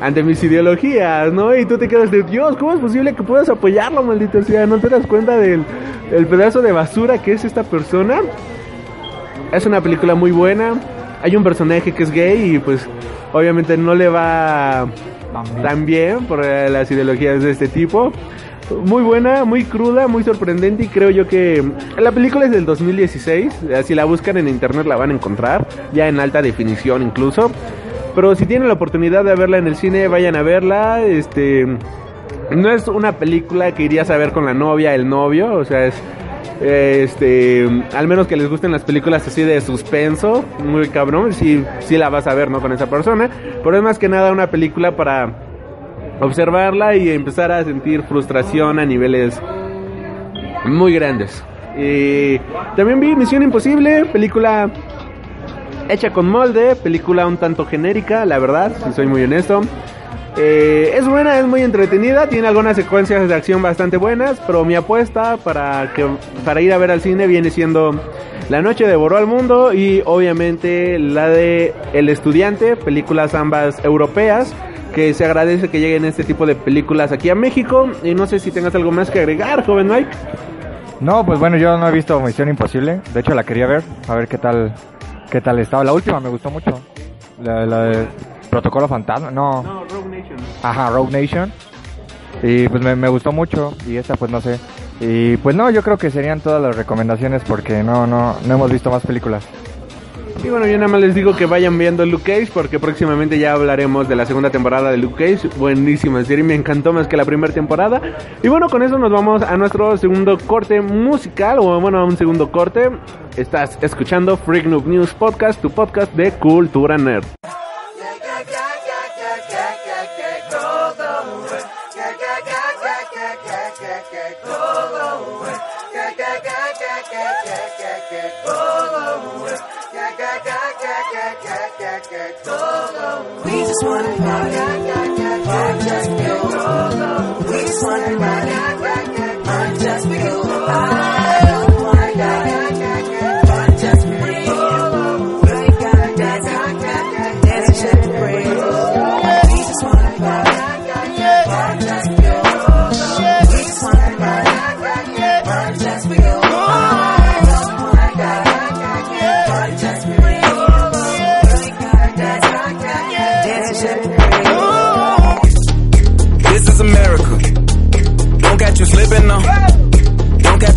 ante mis ideologías, ¿no? Y tú te quedas de Dios, ¿cómo es posible que puedas apoyarlo, maldito sea? ¿No te das cuenta del el pedazo de basura que es esta persona? Es una película muy buena. Hay un personaje que es gay y pues obviamente no le va tan bien por eh, las ideologías de este tipo. Muy buena, muy cruda, muy sorprendente y creo yo que la película es del 2016. eh, Si la buscan en internet la van a encontrar, ya en alta definición incluso. Pero si tienen la oportunidad de verla en el cine, vayan a verla. Este no es una película que irías a ver con la novia, el novio, o sea, es Este, al menos que les gusten las películas así de suspenso, muy cabrón, sí, sí la vas a ver, ¿no? Con esa persona. Pero es más que nada una película para observarla y empezar a sentir frustración a niveles muy grandes. Y también vi Misión Imposible, película hecha con molde, película un tanto genérica, la verdad, si soy muy honesto. Eh, es buena, es muy entretenida, tiene algunas secuencias de acción bastante buenas, pero mi apuesta para, que, para ir a ver al cine viene siendo La Noche devoró al mundo y obviamente la de El Estudiante, películas ambas europeas, que se agradece que lleguen este tipo de películas aquí a México. Y no sé si tengas algo más que agregar, joven Mike. No, pues bueno, yo no he visto Misión Imposible. De hecho, la quería ver, a ver qué tal, qué tal estaba. La última me gustó mucho. La, la de Protocolo Fantasma, no. Ajá, Rogue Nation. Y pues me, gustó mucho. Y esta, pues no sé. Y pues no, yo creo que serían todas las recomendaciones porque no, no, no hemos visto más películas. Y bueno, yo nada más les digo que vayan viendo Luke Cage porque próximamente ya hablaremos de la segunda temporada de Luke Cage. Buenísima serie, me encantó más que la primera temporada. Y bueno, con eso nos vamos a nuestro segundo corte musical, o bueno, a un segundo corte. Estás escuchando Freak Noob News Podcast, tu podcast de cultura nerd. one night.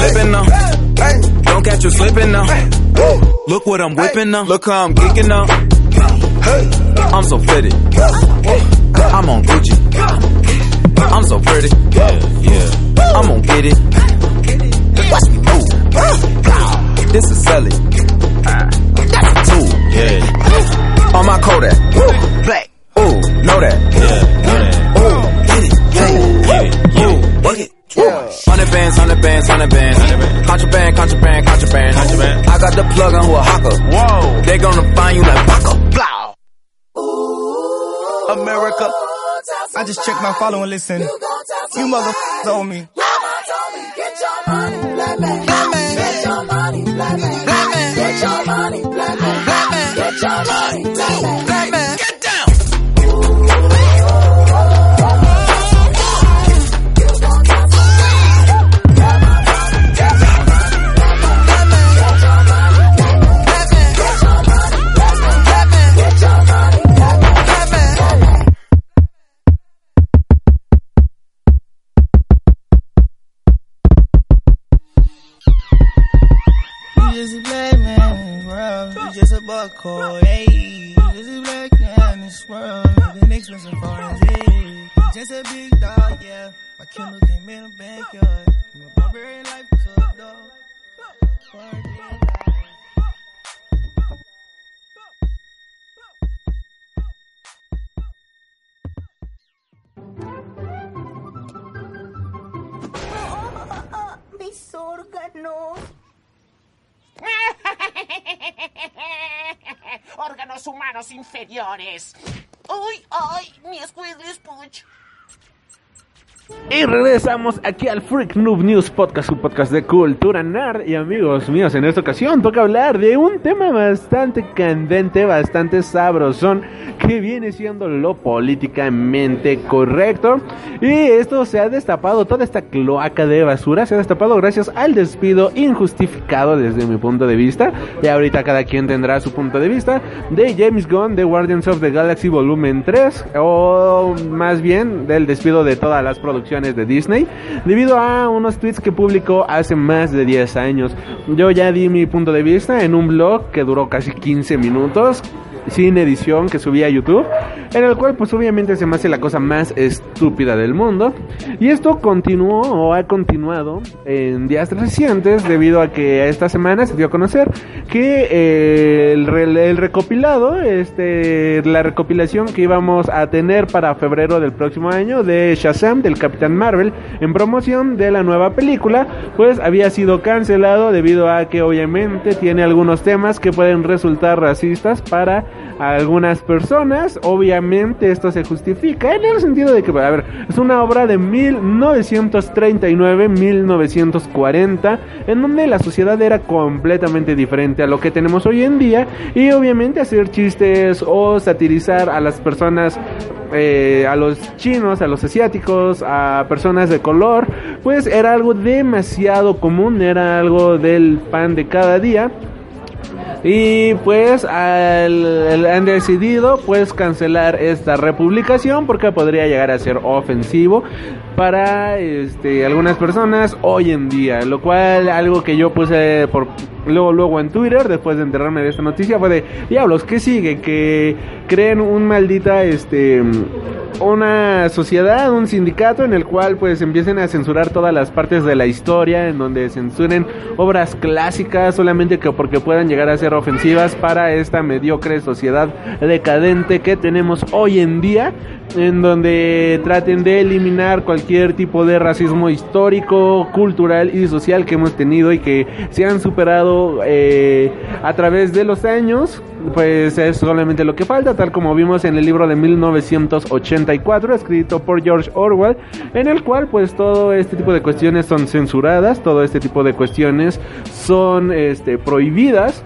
Slipping now. Don't catch you slipping now. Look what I'm whipping now. Look how I'm geeking now. I'm so fitted. I'm on Gucci. I'm so pretty. Yeah, yeah. I'm gonna get it. Watch me move. This is Sally. That's a tool. Yeah. On my Kodak. Black. Ooh, know that. Yeah, know that. Ooh, get it. Get it. Get it. It. Hundred bands, hundred bands, hundred bands. Contraband, contraband, contraband. Contraband. I got the plug on who a hawker. Whoa. They gonna find you like Baka. Blow. America. I just checked my follow and listen. You motherfuckers owe me. Get your money, black man. buckle, ayy. This is black and this world, the next one's foreign day. Just a big dog, yeah. My Kindle came in the backyard. My barbarian life is a dog. Barbarian life. órganos. Órganos humanos inferiores. ¡Ay, ay! Mi Squidly Spooch. Y regresamos aquí al Freak Noob News Podcast, un podcast de cultura nerd. Y amigos míos, en esta ocasión toca hablar de un tema bastante candente, bastante sabrosón, que viene siendo lo políticamente correcto. Y esto se ha destapado, toda esta cloaca de basura se ha destapado gracias al despido injustificado desde mi punto de vista. Y ahorita cada quien tendrá su punto de vista de James Gunn de Guardians of the Galaxy Volumen 3, o más bien del despido de todas las producciones de Disney debido a unos tweets que publicó hace más de 10 años. Yo ya di mi punto de vista en un blog que duró casi 15 minutos sin edición que subí a YouTube, en el cual pues obviamente se me hace la cosa más estúpida del mundo. Y esto continuó o ha continuado en días recientes debido a que esta semana se dio a conocer que eh, el, re- el recopilado, este, la recopilación que íbamos a tener para febrero del próximo año de Shazam del Capitán Marvel en promoción de la nueva película, pues había sido cancelado debido a que obviamente tiene algunos temas que pueden resultar racistas para algunas personas. Obviamente esto se justifica en el sentido de que, a ver, es una obra de 1939-1940 en donde la sociedad era completamente diferente a lo que tenemos hoy en día y obviamente hacer chistes o satirizar a las personas eh, a los chinos, a los asiáticos, a personas de color, pues era algo demasiado común, era algo del pan de cada día. Y pues han decidido pues cancelar esta republicación porque podría llegar a ser ofensivo para este, algunas personas hoy en día. Lo cual algo que yo puse por luego luego en Twitter después de enterarme de esta noticia fue de diablos, ¿qué sigue? Que creen un maldita este una sociedad, un sindicato en el cual pues empiecen a censurar todas las partes de la historia, en donde censuren obras clásicas solamente que porque puedan llegar a ser ofensivas para esta mediocre sociedad decadente que tenemos hoy en día, en donde traten de eliminar cualquier tipo de racismo histórico, cultural y social que hemos tenido y que se han superado eh, a través de los años, pues es solamente lo que falta, tal como vimos en el libro de 1984 escrito por George Orwell, en el cual pues todo este tipo de cuestiones son censuradas, todo este tipo de cuestiones son este, prohibidas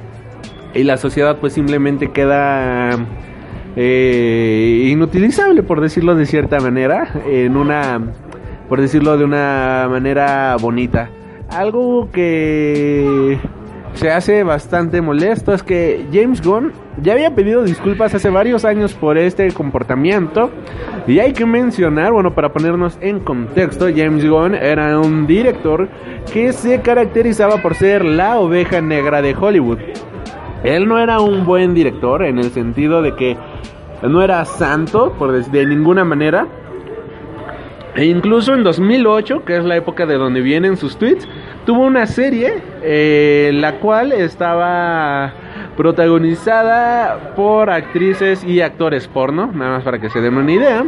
y la sociedad pues simplemente queda eh, inutilizable por decirlo de cierta manera en una por decirlo de una manera bonita. Algo que se hace bastante molesto es que James Gunn ya había pedido disculpas hace varios años por este comportamiento y hay que mencionar, bueno, para ponernos en contexto, James Gunn era un director que se caracterizaba por ser la oveja negra de Hollywood. Él no era un buen director en el sentido de que no era santo, por de ninguna manera. E incluso en 2008, que es la época de donde vienen sus tweets, tuvo una serie eh, la cual estaba protagonizada por actrices y actores porno, nada más para que se den una idea.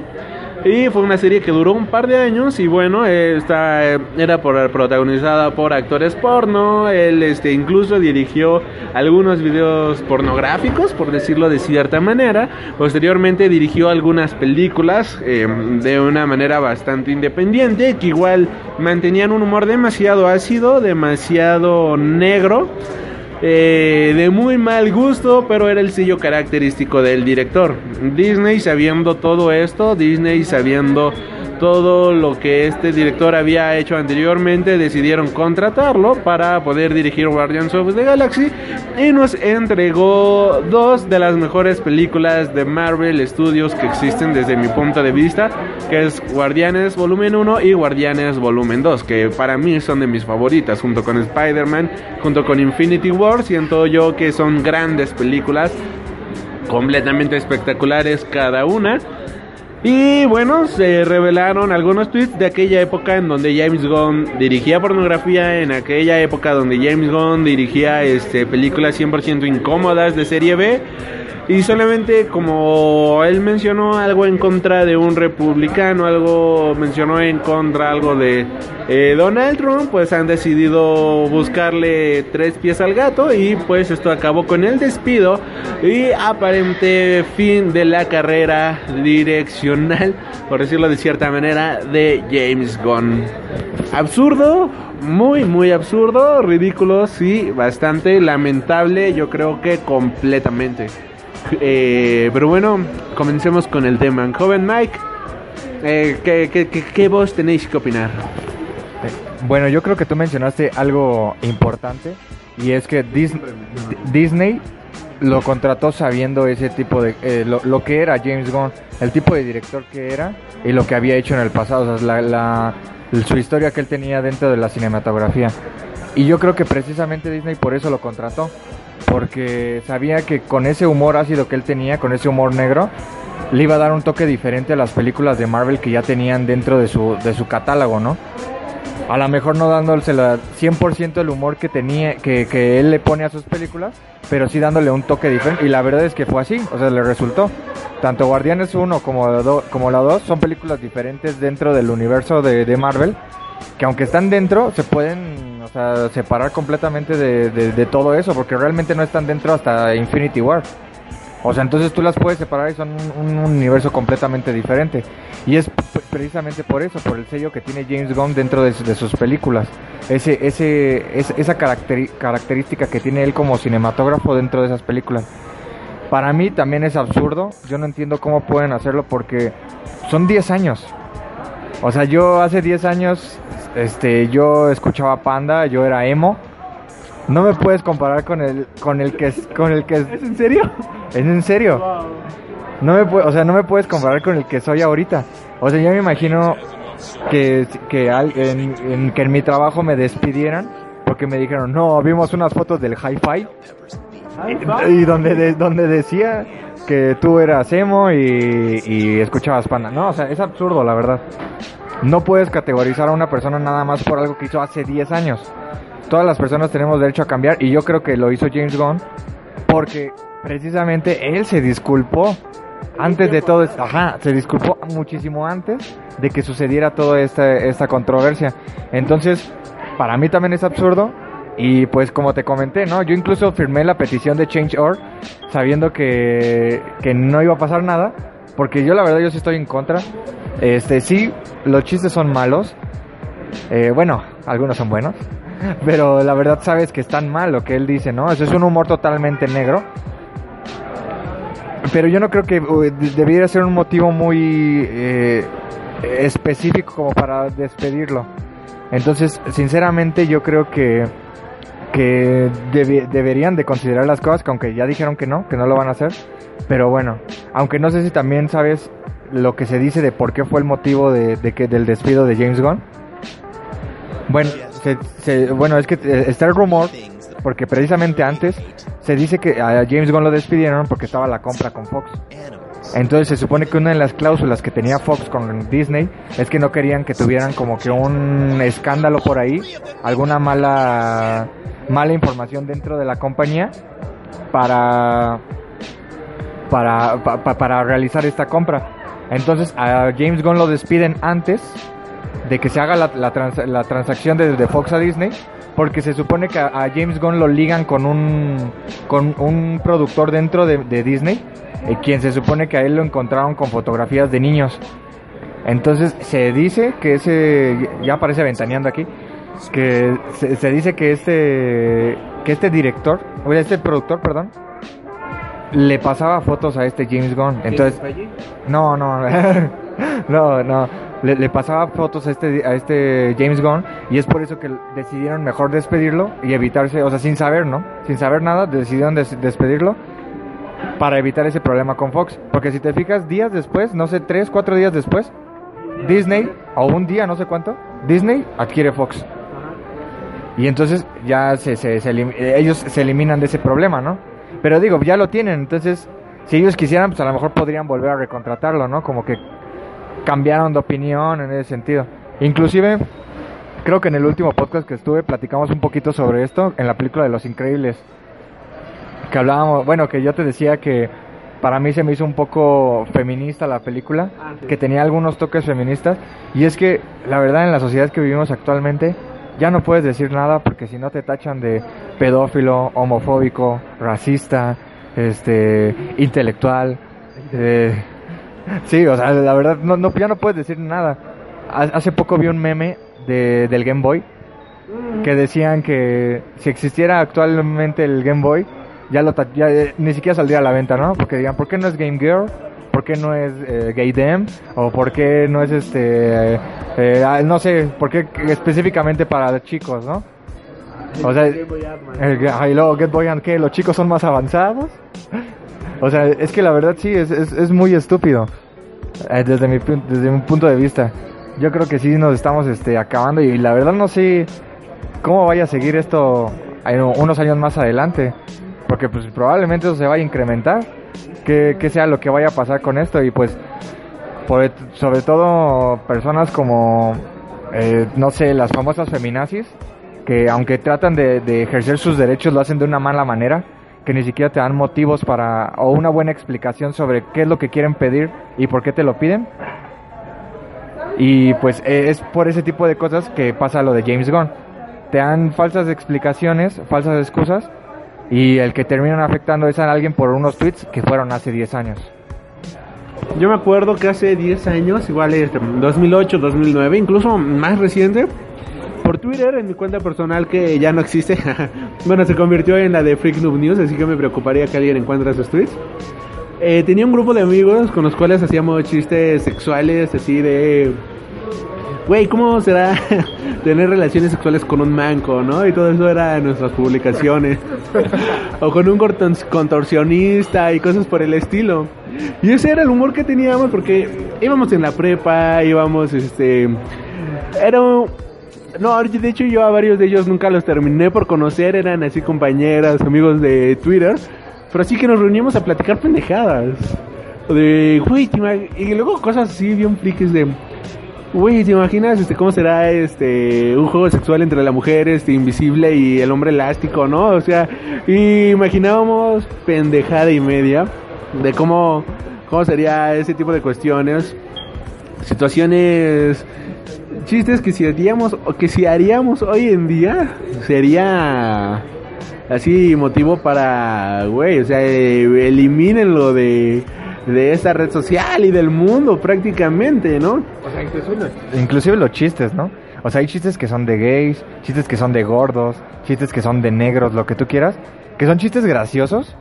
Y fue una serie que duró un par de años y bueno, esta eh, era por, protagonizada por actores porno, él este, incluso dirigió algunos videos pornográficos, por decirlo de cierta manera, posteriormente dirigió algunas películas eh, de una manera bastante independiente, que igual mantenían un humor demasiado ácido, demasiado negro. Eh, de muy mal gusto, pero era el sello característico del director. Disney sabiendo todo esto, Disney sabiendo todo lo que este director había hecho anteriormente, decidieron contratarlo para poder dirigir Guardians of the Galaxy y nos entregó dos de las mejores películas de Marvel Studios que existen desde mi punto de vista, que es Guardianes Volumen 1 y Guardianes Volumen 2, que para mí son de mis favoritas, junto con Spider-Man, junto con Infinity War, siento yo que son grandes películas, completamente espectaculares cada una. Y bueno, se revelaron algunos tweets de aquella época en donde James Gunn dirigía pornografía, en aquella época donde James Gunn dirigía este, películas 100% incómodas de serie B. Y solamente como él mencionó algo en contra de un republicano, algo mencionó en contra algo de eh, Donald Trump, pues han decidido buscarle tres pies al gato y pues esto acabó con el despido y aparente fin de la carrera direccional, por decirlo de cierta manera, de James Gunn. Absurdo, muy muy absurdo, ridículo, sí, bastante lamentable, yo creo que completamente. Eh, pero bueno, comencemos con el tema. Joven Mike, eh, ¿qué, qué, qué, qué vos tenéis que opinar? Bueno, yo creo que tú mencionaste algo importante y es que Dis- Disney lo contrató sabiendo ese tipo de eh, lo, lo que era James Gunn, el tipo de director que era y lo que había hecho en el pasado, o sea, la, la- su historia que él tenía dentro de la cinematografía. Y yo creo que precisamente Disney por eso lo contrató, porque sabía que con ese humor ácido que él tenía, con ese humor negro, le iba a dar un toque diferente a las películas de Marvel que ya tenían dentro de su, de su catálogo, ¿no? A lo mejor no dándose la 100% el humor que tenía, que, que él le pone a sus películas, pero sí dándole un toque diferente. Y la verdad es que fue así, o sea, le resultó. Tanto Guardianes 1 como, como la 2 son películas diferentes dentro del universo de, de Marvel, que aunque están dentro, se pueden o sea, separar completamente de, de- todo eso, porque realmente no están dentro hasta Infinity War. O sea, entonces tú las puedes separar y son un, un universo completamente diferente. Y es precisamente por eso, por el sello que tiene James Gunn dentro de, su- de sus películas. Ese, ese, es- esa característica que tiene él como cinematógrafo dentro de esas películas. Para mí también es absurdo. Yo no entiendo cómo pueden hacerlo porque son 10 años. O sea, yo hace 10 años, este, yo escuchaba Panda, yo era emo. No me puedes comparar con el, con el que, es- con el que es, ¿Es en serio? ¿Es en serio? No me o sea, no me puedes comparar con el que soy ahorita. O sea, yo me imagino que, que, al- en, en- que en mi trabajo me despidieran porque me dijeron, no, vimos unas fotos del hi-fi y donde, de- donde decía que tú eras emo y, y escuchabas panda. No, o sea, es absurdo, la verdad. No puedes categorizar a una persona nada más por algo que hizo hace 10 años. Todas las personas tenemos derecho a cambiar y yo creo que lo hizo James Gunn porque precisamente él se disculpó antes de todo esto, ajá, se disculpó muchísimo antes de que sucediera toda esta, esta controversia. Entonces, para mí también es absurdo y pues como te comenté, ¿no? Yo incluso firmé la petición de Change.org sabiendo que, que no iba a pasar nada, porque yo la verdad yo sí estoy en contra. Este, sí, los chistes son malos. Eh, bueno, algunos son buenos. Pero la verdad sabes que están mal lo que él dice, ¿no? Eso es un humor totalmente negro. Pero yo no creo que de- debiera ser un motivo muy eh, específico como para despedirlo. Entonces, sinceramente, yo creo que que deberían de considerar las cosas, que aunque ya dijeron que no, que no lo van a hacer. Pero bueno, aunque no sé si también sabes lo que se dice de por qué fue el motivo de, que del despido de James Gunn. Bueno, se- se- bueno, es que eh, está el rumor, porque precisamente antes se dice que a James Gunn lo despidieron porque estaba la compra con Fox. Entonces se supone que una de las cláusulas que tenía Fox con Disney es que no querían que tuvieran como que un escándalo por ahí, alguna mala mala información dentro de la compañía para para pa- pa- para realizar esta compra. Entonces a James Gunn lo despiden antes de que se haga la, la, trans- la transacción de, de Fox a Disney, porque se supone que a, James Gunn lo ligan con un, con un productor dentro de, de Disney, eh, quien se supone que a él lo encontraron con fotografías de niños. Entonces se dice que ese, ya aparece ventaneando aquí, que se, se dice que este, que este director, o este productor, perdón, le pasaba fotos a este James Gunn. Entonces, no, no, no, no. Le, le pasaba fotos a este, a este James Gunn y es por eso que decidieron mejor despedirlo y evitarse, o sea, sin saber, ¿no? Sin saber nada, decidieron des- despedirlo para evitar ese problema con Fox. Porque si te fijas, días después, no sé, tres, cuatro días después, Disney, o un día, no sé cuánto, Disney adquiere Fox. Y entonces ya se, se- se ellos se eliminan de ese problema, ¿no? Pero digo, ya lo tienen, entonces si ellos quisieran, pues a lo mejor podrían volver a recontratarlo, ¿no? Como que cambiaron de opinión en ese sentido. Inclusive, creo que en el último podcast que estuve platicamos un poquito sobre esto, en la película de Los Increíbles. Que hablábamos, bueno, que yo te decía que para mí se me hizo un poco feminista la película, Ah, sí. que tenía algunos toques feministas. Y es que, la verdad, en la sociedad que vivimos actualmente, ya no puedes decir nada porque si no te tachan de pedófilo, homofóbico, racista, este, intelectual. eh, sí, o sea, la verdad, no, no, ya no puedes decir nada. Ha- Hace poco vi un meme de, del Game Boy que decían que si existiera actualmente el Game Boy, ya lo ya, eh, ni siquiera saldría a la venta, ¿no? Porque digan, ¿por qué no es Game Girl? ¿Por qué no es eh, Gay Dem? ¿O por qué no es este, eh, eh, ah, no sé, por qué específicamente para chicos, ¿no? O sea, el, y luego Game Boy ¿qué? ¿Los chicos son más avanzados? O sea, es que la verdad sí, es, es, es muy estúpido. eh, desde, mi, desde mi punto de vista. Yo creo que sí nos estamos este, acabando y la verdad no sé cómo vaya a seguir esto en unos años más adelante. Porque pues probablemente eso se vaya a incrementar. Que, que sea lo que vaya a pasar con esto y pues por- sobre todo personas como, eh, no sé, las famosas feminazis, que aunque tratan de, ejercer sus derechos lo hacen de una mala manera, que ni siquiera te dan motivos para, o una buena explicación sobre qué es lo que quieren pedir y por qué te lo piden. Y pues eh, es por ese tipo de cosas que pasa lo de James Gunn. Te dan falsas explicaciones, falsas excusas, y el que terminan afectando es a alguien por unos tweets que fueron hace 10 años. Yo me acuerdo que hace 10 años, igual este, 2008, 2009, incluso más reciente, por Twitter, en mi cuenta personal que ya no existe, bueno, se convirtió en la de Freak Noob News, así que me preocuparía que alguien encuentre esos tweets. Eh, tenía un grupo de amigos con los cuales hacíamos chistes sexuales, así de... Güey, ¿cómo será tener relaciones sexuales con un manco, no? Y todo eso era en nuestras publicaciones. o con un contorsionista y cosas por el estilo. Y ese era el humor que teníamos porque íbamos en la prepa, íbamos, este... Era... No, de hecho yo a varios de ellos nunca los terminé por conocer, eran así compañeras, amigos de Twitter. Pero así que nos reuníamos a platicar pendejadas. De, güey, y luego cosas así bien frikis de... Güey, ¿te imaginas este cómo será este un juego sexual entre la mujer este invisible y el hombre elástico, no? O sea, imaginábamos pendejada y media de cómo cómo sería ese tipo de cuestiones, situaciones chistes que si haríamos o que si haríamos hoy en día sería así motivo para, güey, o sea, eh, elimínenlo de de esta red social y del mundo prácticamente, ¿no? O sea, inclusive Inclusive los chistes, ¿no? O sea, hay chistes que son de gays, chistes que son de gordos, chistes que son de negros, lo que tú quieras, que son chistes graciosos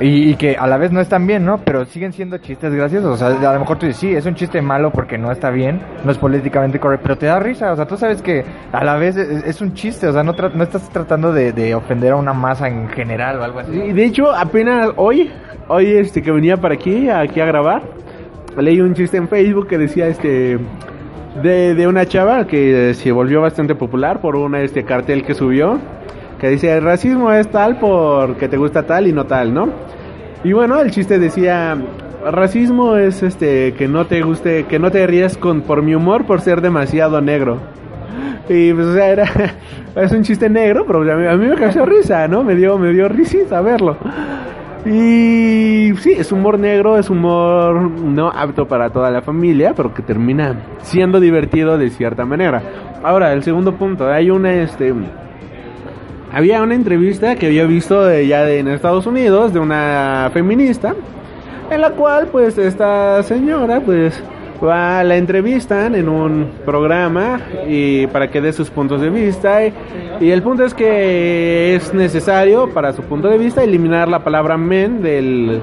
y, y que a la vez no están bien, ¿no? Pero siguen siendo chistes graciosos. O sea, a lo mejor tú dices, sí, es un chiste malo porque no está bien, no es políticamente correcto, pero te da risa. O sea, tú sabes que a la vez es, un chiste, o sea, no, tra- no estás tratando de, de ofender a una masa en general o algo así. Y de hecho, apenas hoy, hoy este que venía para aquí, aquí a grabar, leí un chiste en Facebook que decía este de, de una chava que se volvió bastante popular por un este cartel que subió que dice el racismo es tal porque te gusta tal y no tal, ¿no? Y bueno, el chiste decía racismo es este que no te guste, que no te rías con por mi humor por ser demasiado negro. Y pues o sea, era es un chiste negro, pero a mí, a mí me causó risa, ¿no? Me dio me dio risita verlo. Y sí, es humor negro, es humor no apto para toda la familia, pero que termina siendo divertido de cierta manera. Ahora, el segundo punto, hay una este había una entrevista que había visto ya en Estados Unidos de una feminista en la cual pues esta señora pues va la entrevistan en un programa y para que dé sus puntos de vista. Y, y el punto es que es necesario para su punto de vista eliminar la palabra men del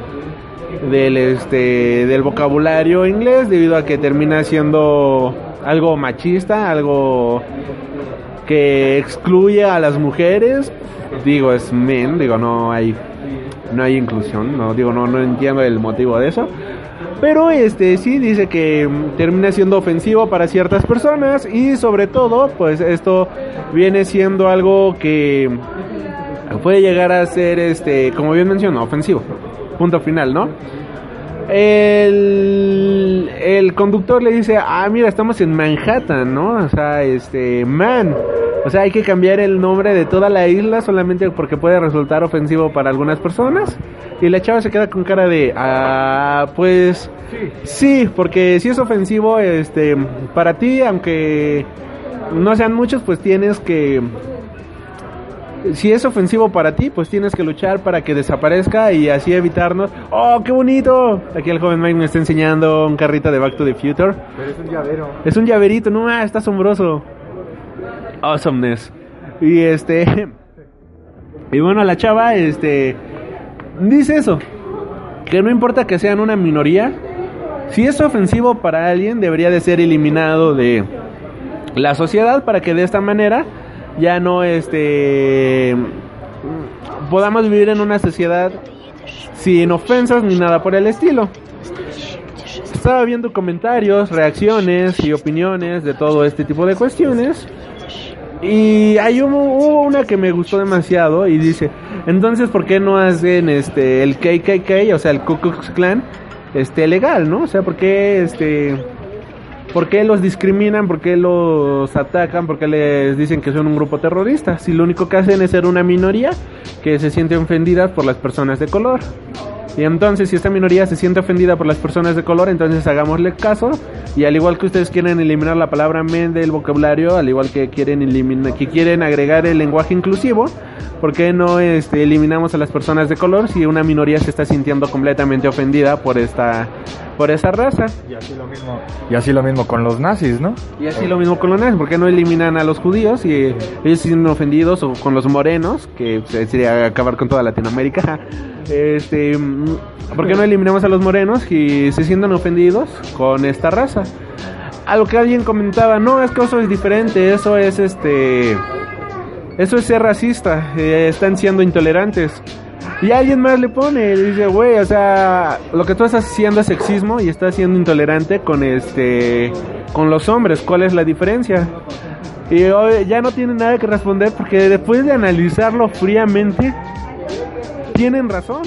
del este del vocabulario inglés debido a que termina siendo algo machista, algo que excluye a las mujeres. Digo, es men, digo, no hay no hay inclusión, no digo, no no entiendo el motivo de eso. Pero este sí dice que mm, termina siendo ofensivo para ciertas personas y sobre todo, pues esto viene siendo algo que puede llegar a ser este, como bien mencionó, ofensivo. Punto final, ¿no? El, el conductor le dice, ah, mira, estamos en Manhattan, ¿no? O sea, este, man. O sea, hay que cambiar el nombre de toda la isla solamente porque puede resultar ofensivo para algunas personas. Y la chava se queda con cara de, ah, pues sí, porque si es ofensivo, este, para ti, aunque no sean muchos, pues tienes que si es ofensivo para ti, pues tienes que luchar para que desaparezca y así evitarnos. ¡Oh, qué bonito! Aquí el joven Mike me está enseñando un carrito de Back to the Future. Pero es un llavero. Es un llaverito, no, ah, está asombroso. Awesomeness. Y este. Y bueno, la chava, este. Dice eso. Que no importa que sean una minoría. Si es ofensivo para alguien, debería de ser eliminado de la sociedad para que de esta manera ya no este podamos vivir en una sociedad sin ofensas ni nada por el estilo. Estaba viendo comentarios, reacciones y opiniones de todo este tipo de cuestiones. Y hay hubo una que me gustó demasiado y dice, entonces ¿por qué no hacen este el KKK, o sea, el Ku Klux Klan, este legal, ¿no? O sea, ¿por qué este ¿Por qué los discriminan? ¿Por qué los atacan? ¿Por qué les dicen que son un grupo terrorista? Si lo único que hacen es ser una minoría que se siente ofendida por las personas de color. Y entonces, si esta minoría se siente ofendida por las personas de color, entonces hagámosle caso. Y al igual que ustedes quieren eliminar la palabra men del vocabulario, al igual que quieren eliminar, que quieren agregar el lenguaje inclusivo, ¿por qué no este, eliminamos a las personas de color si una minoría se está sintiendo completamente ofendida por esta, por esa raza? Y así lo mismo. Y así lo mismo con los nazis, ¿no? Y así lo mismo con los nazis, ¿por qué no eliminan a los judíos y eh, ellos se sienten ofendidos o con los morenos, que sería acabar con toda Latinoamérica? Este, ¿por qué no eliminamos a los morenos y se sienten ofendidos con esta raza? A lo que alguien comentaba, no, es que eso es diferente, eso es este eso es ser racista, eh, están siendo intolerantes. Y alguien más le pone, dice, güey, o sea, lo que tú estás haciendo es sexismo y estás siendo intolerante con este con los hombres, ¿cuál es la diferencia? Y hoy ya no tienen nada que responder porque después de analizarlo fríamente tienen razón.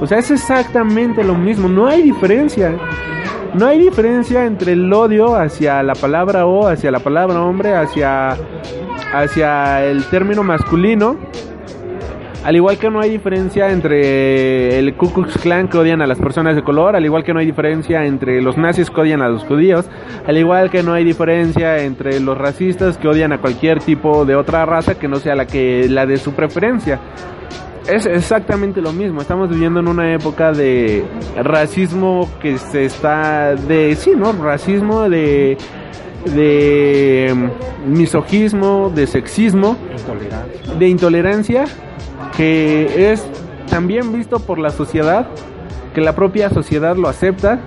O sea, es exactamente lo mismo, no hay diferencia. No hay diferencia entre el odio hacia la palabra o, hacia la palabra hombre, hacia hacia el término masculino. Al igual que no hay diferencia entre el Ku Klux Klan que odian a las personas de color, al igual que no hay diferencia entre los nazis que odian a los judíos, al igual que no hay diferencia entre los racistas que odian a cualquier tipo de otra raza que no sea la que la de su preferencia. Es exactamente lo mismo. Estamos viviendo en una época de racismo que se está de sí, ¿no? Racismo de de misogismo, de sexismo, de intolerancia que es también visto por la sociedad, que la propia sociedad lo acepta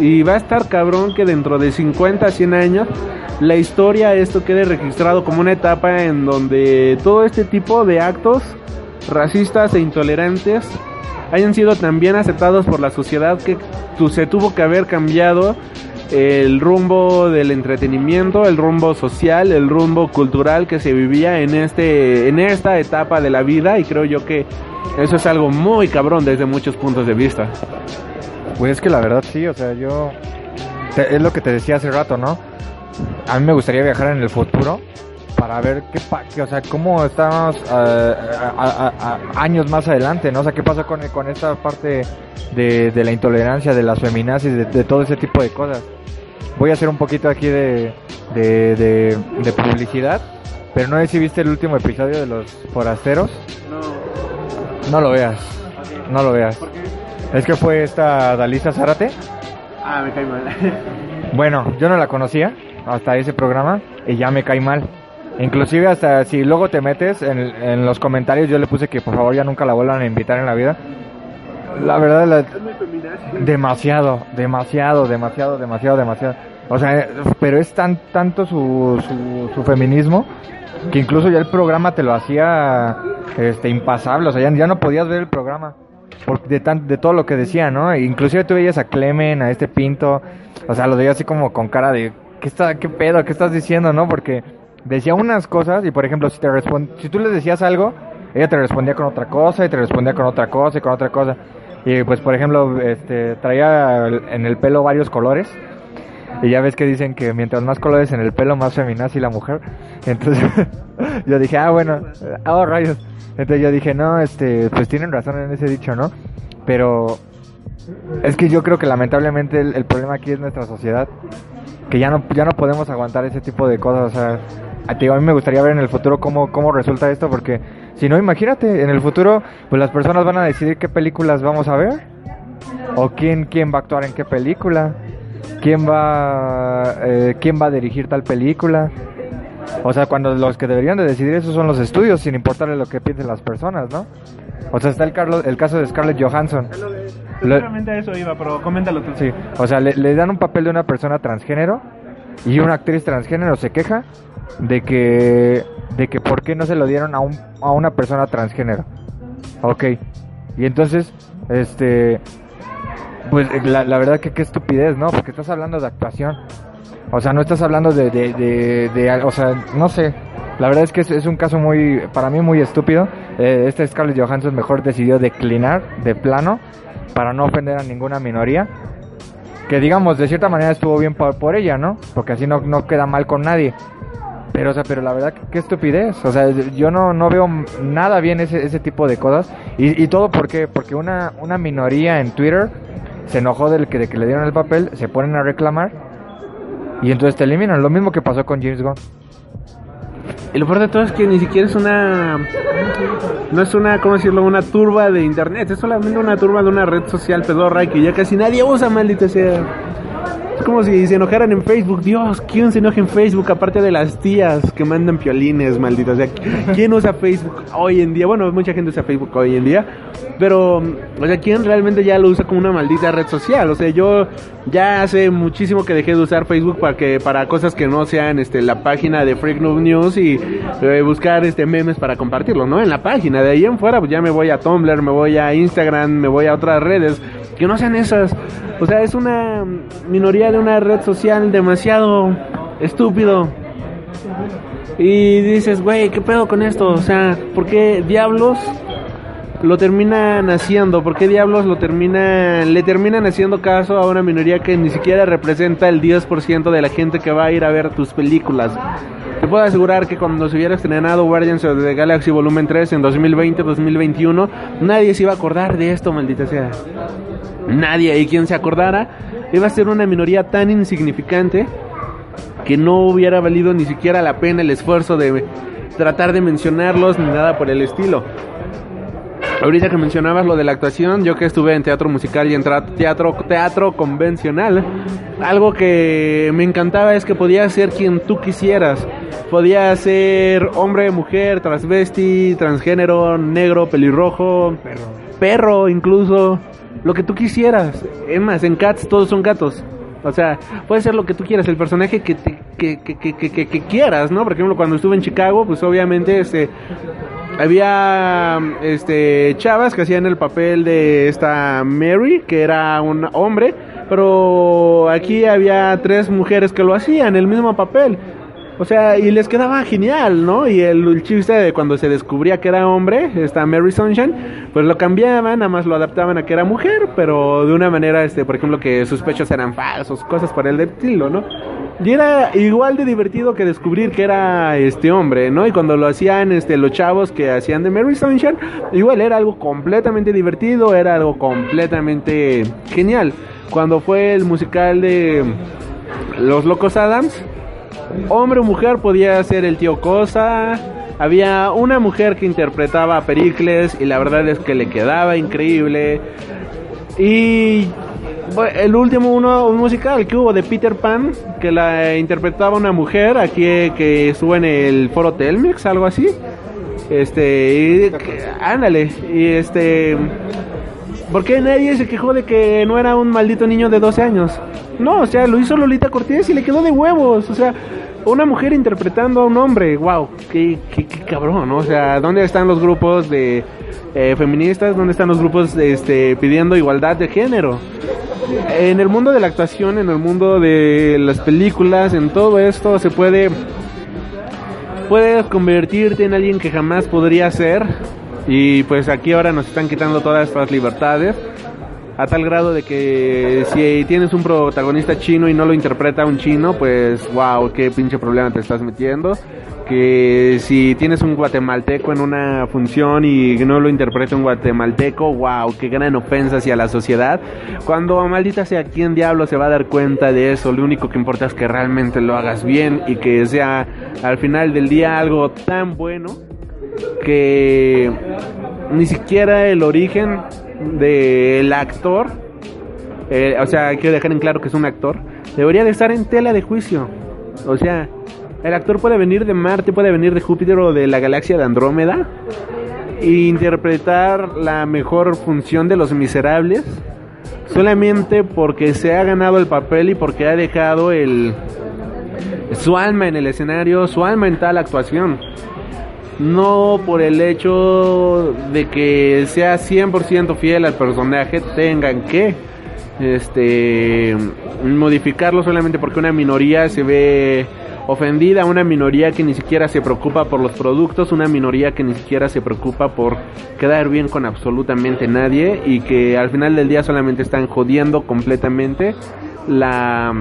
y va a estar cabrón que dentro de 50 a 100 años la historia esto quede registrado como una etapa en donde todo este tipo de actos racistas e intolerantes hayan sido también aceptados por la sociedad que se tuvo que haber cambiado el rumbo del entretenimiento, el rumbo social, el rumbo cultural que se vivía en este en esta etapa de la vida y creo yo que eso es algo muy cabrón desde muchos puntos de vista. Pues es que la verdad sí, o sea, yo... es lo que te decía hace rato, ¿no? A mí me gustaría viajar en el futuro para ver qué, pa- qué- o sea, cómo estamos eh, a- a- a- a- años más adelante, ¿no? O sea, qué pasa con, con esta parte de, de la intolerancia, de las feminazis, de, de todo ese tipo de cosas. Voy a hacer un poquito aquí de, de, de, publicidad, pero no sé si viste el último episodio de Los Forasteros. No lo veas, no lo veas. Es que fue esta Dalisa Zárate. Ah, me cae mal. Bueno, yo no la conocía hasta ese programa y ya me cae mal. Inclusive hasta si luego te metes en, en los comentarios yo le puse que por favor ya nunca la vuelvan a invitar en la vida. La verdad, demasiado, demasiado, demasiado, demasiado, demasiado. O sea, pero es tan tanto su, su, feminismo que incluso ya el programa te lo hacía este impasable, o sea, ya, no podías ver el programa por, de tan, de todo lo que decía, ¿no? Inclusive tú veías a Clemen, a este Pinto, o sea, lo veías así como con cara de ¿qué está qué pedo? ¿Qué estás diciendo, no? Porque decía unas cosas y por ejemplo, si te respon- si tú le decías algo, ella te respondía con otra cosa y te respondía con otra cosa y con otra cosa. Y pues por ejemplo, este traía en el pelo varios colores. Y ya ves que dicen que mientras más colores en el pelo, más feminazi la mujer. Entonces yo dije, ah, bueno, oh, rayos. Entonces yo dije, no, este, pues tienen razón en ese dicho, ¿no? Pero es que yo creo que lamentablemente el, el problema aquí es nuestra sociedad. Que ya no, ya no podemos aguantar ese tipo de cosas. O sea, a, te digo, a mí me gustaría ver en el futuro cómo, cómo resulta esto. Porque si no, imagínate, en el futuro, pues las personas van a decidir qué películas vamos a ver. O quién, quién va a actuar en qué película. Quién va, eh, quién va a dirigir tal película. O sea, cuando los que deberían de decidir eso son los estudios, sin importarle lo que piensen las personas, ¿no? O sea, está el, Carlos, el caso de Scarlett Johansson. Seguramente a eso iba, pero coméntalo tú. Sí, o sea, le, le dan un papel de una persona transgénero y una actriz transgénero se queja de que de que por qué no se lo dieron a un a una persona transgénero. Ok. Y entonces, este pues la, la verdad que qué estupidez, ¿no? Porque estás hablando de actuación. O sea, no estás hablando de, de, de, de- o sea, no sé. La verdad es que es, es un caso muy, para mí muy estúpido. Eh, este Scarlett Johansson mejor decidió declinar de plano para no ofender a ninguna minoría. Que digamos, de cierta manera estuvo bien por, por ella, ¿no? Porque así no, no queda mal con nadie. Pero, o sea, pero la verdad, qué estupidez. O sea, yo no, no veo nada bien ese, ese tipo de cosas. Y, y todo por qué? Porque una, una minoría en Twitter se enojó del que, de que le dieron el papel, se ponen a reclamar y entonces te eliminan. Lo mismo que pasó con James Gunn. Y lo peor de todo es que ni siquiera es una. No es una, ¿cómo decirlo? Una turba de internet. Es solamente una turba de una red social pedorra que ya casi nadie usa, maldita sea. Es como si se enojaran en Facebook. Dios, ¿quién se enoja en Facebook? Aparte de las tías que mandan piolines, maldita sea. ¿Quién usa Facebook hoy en día? Bueno, mucha gente usa Facebook hoy en día. Pero, o sea, ¿quién realmente ya lo usa como una maldita red social? O sea, yo ya hace muchísimo que dejé de usar Facebook para que para cosas que no sean este la página de Freak News y eh, buscar este memes para compartirlo, ¿no? En la página. De ahí en fuera, pues ya me voy a Tumblr, me voy a Instagram, me voy a otras redes que no sean esas. O sea, es una minoría de una red social demasiado estúpido. Y dices, güey, ¿qué pedo con esto? O sea, ¿por qué diablos lo terminan haciendo? ¿Por qué diablos lo terminan, le terminan haciendo caso a una minoría que ni siquiera representa el 10% de la gente que va a ir a ver tus películas? Te puedo asegurar que cuando se hubiera estrenado Guardians of the Galaxy Volumen 3 en 2020-2021, nadie se iba a acordar de esto, maldita sea. Nadie, y quien se acordara, iba a ser una minoría tan insignificante que no hubiera valido ni siquiera la pena el esfuerzo de tratar de mencionarlos ni nada por el estilo. Ahorita que mencionabas lo de la actuación, yo que estuve en teatro musical y en teatro teatro convencional, algo que me encantaba es que podía ser quien tú quisieras. Podía ser hombre, mujer, transvesti, transgénero, negro, pelirrojo, perro, incluso, lo que tú quisieras. Es más, en Cats todos son gatos. O sea, puede ser lo que tú quieras, el personaje que, te- que, que, que, quieras, ¿no? Por ejemplo, cuando estuve en Chicago, pues obviamente este había este chavas que hacían el papel de esta Mary, que era un hombre, pero aquí había tres mujeres que lo hacían el mismo papel. O sea, y les quedaba genial, ¿no? Y el, el chiste de cuando se descubría que era hombre, esta Mary Sunshine, pues lo cambiaban, nada más lo adaptaban a que era mujer, pero de una manera, este, por ejemplo, que sus pechos eran falsos, cosas por el estilo, ¿no? Y era igual de divertido que descubrir que era este hombre, ¿no? Y cuando lo hacían este los chavos que hacían de Mary Sunshine, igual era algo completamente divertido, era algo completamente genial. Cuando fue el musical de Los Locos Adams, hombre o mujer podía ser el tío Cosa. Había una mujer que interpretaba a Pericles y la verdad es que le quedaba increíble. Y el último uno un musical que hubo de Peter Pan que la interpretaba una mujer aquí que estuvo en el foro Telmex, algo así. Este, ándale, y este ¿Por qué nadie se quejó de que no era un maldito niño de 12 años? No, o sea, lo hizo Lolita Cortés y le quedó de huevos. O sea, una mujer interpretando a un hombre. Wow, qué, qué, qué cabrón, ¿no? O sea, ¿dónde están los grupos de eh, feministas? ¿Dónde están los grupos este, pidiendo igualdad de género? En el mundo de la actuación, en el mundo de las películas, en todo esto se puede puedes convertirte en alguien que jamás podría ser y pues aquí ahora nos están quitando todas estas libertades a tal grado de que si tienes un protagonista chino y no lo interpreta un chino, pues wow, qué pinche problema te estás metiendo. Que si tienes un guatemalteco en una función y no lo interpreta un guatemalteco, wow, qué gran ofensa hacia la sociedad. Cuando maldita sea quién diablo se va a dar cuenta de eso, lo único que importa es que realmente lo hagas bien y que sea al final del día algo tan bueno que ni siquiera el origen del actor, eh, o sea, quiero dejar en claro que es un actor, debería de estar en tela de juicio. O sea, el actor puede venir de Marte, puede venir de Júpiter o de la galaxia de Andrómeda e interpretar la mejor función de los miserables solamente porque se ha ganado el papel y porque ha dejado el su alma en el escenario, su alma en tal actuación no por el hecho de que sea 100% fiel al personaje tengan que este modificarlo solamente porque una minoría se ve ofendida, una minoría que ni siquiera se preocupa por los productos, una minoría que ni siquiera se preocupa por quedar bien con absolutamente nadie y que al final del día solamente están jodiendo completamente la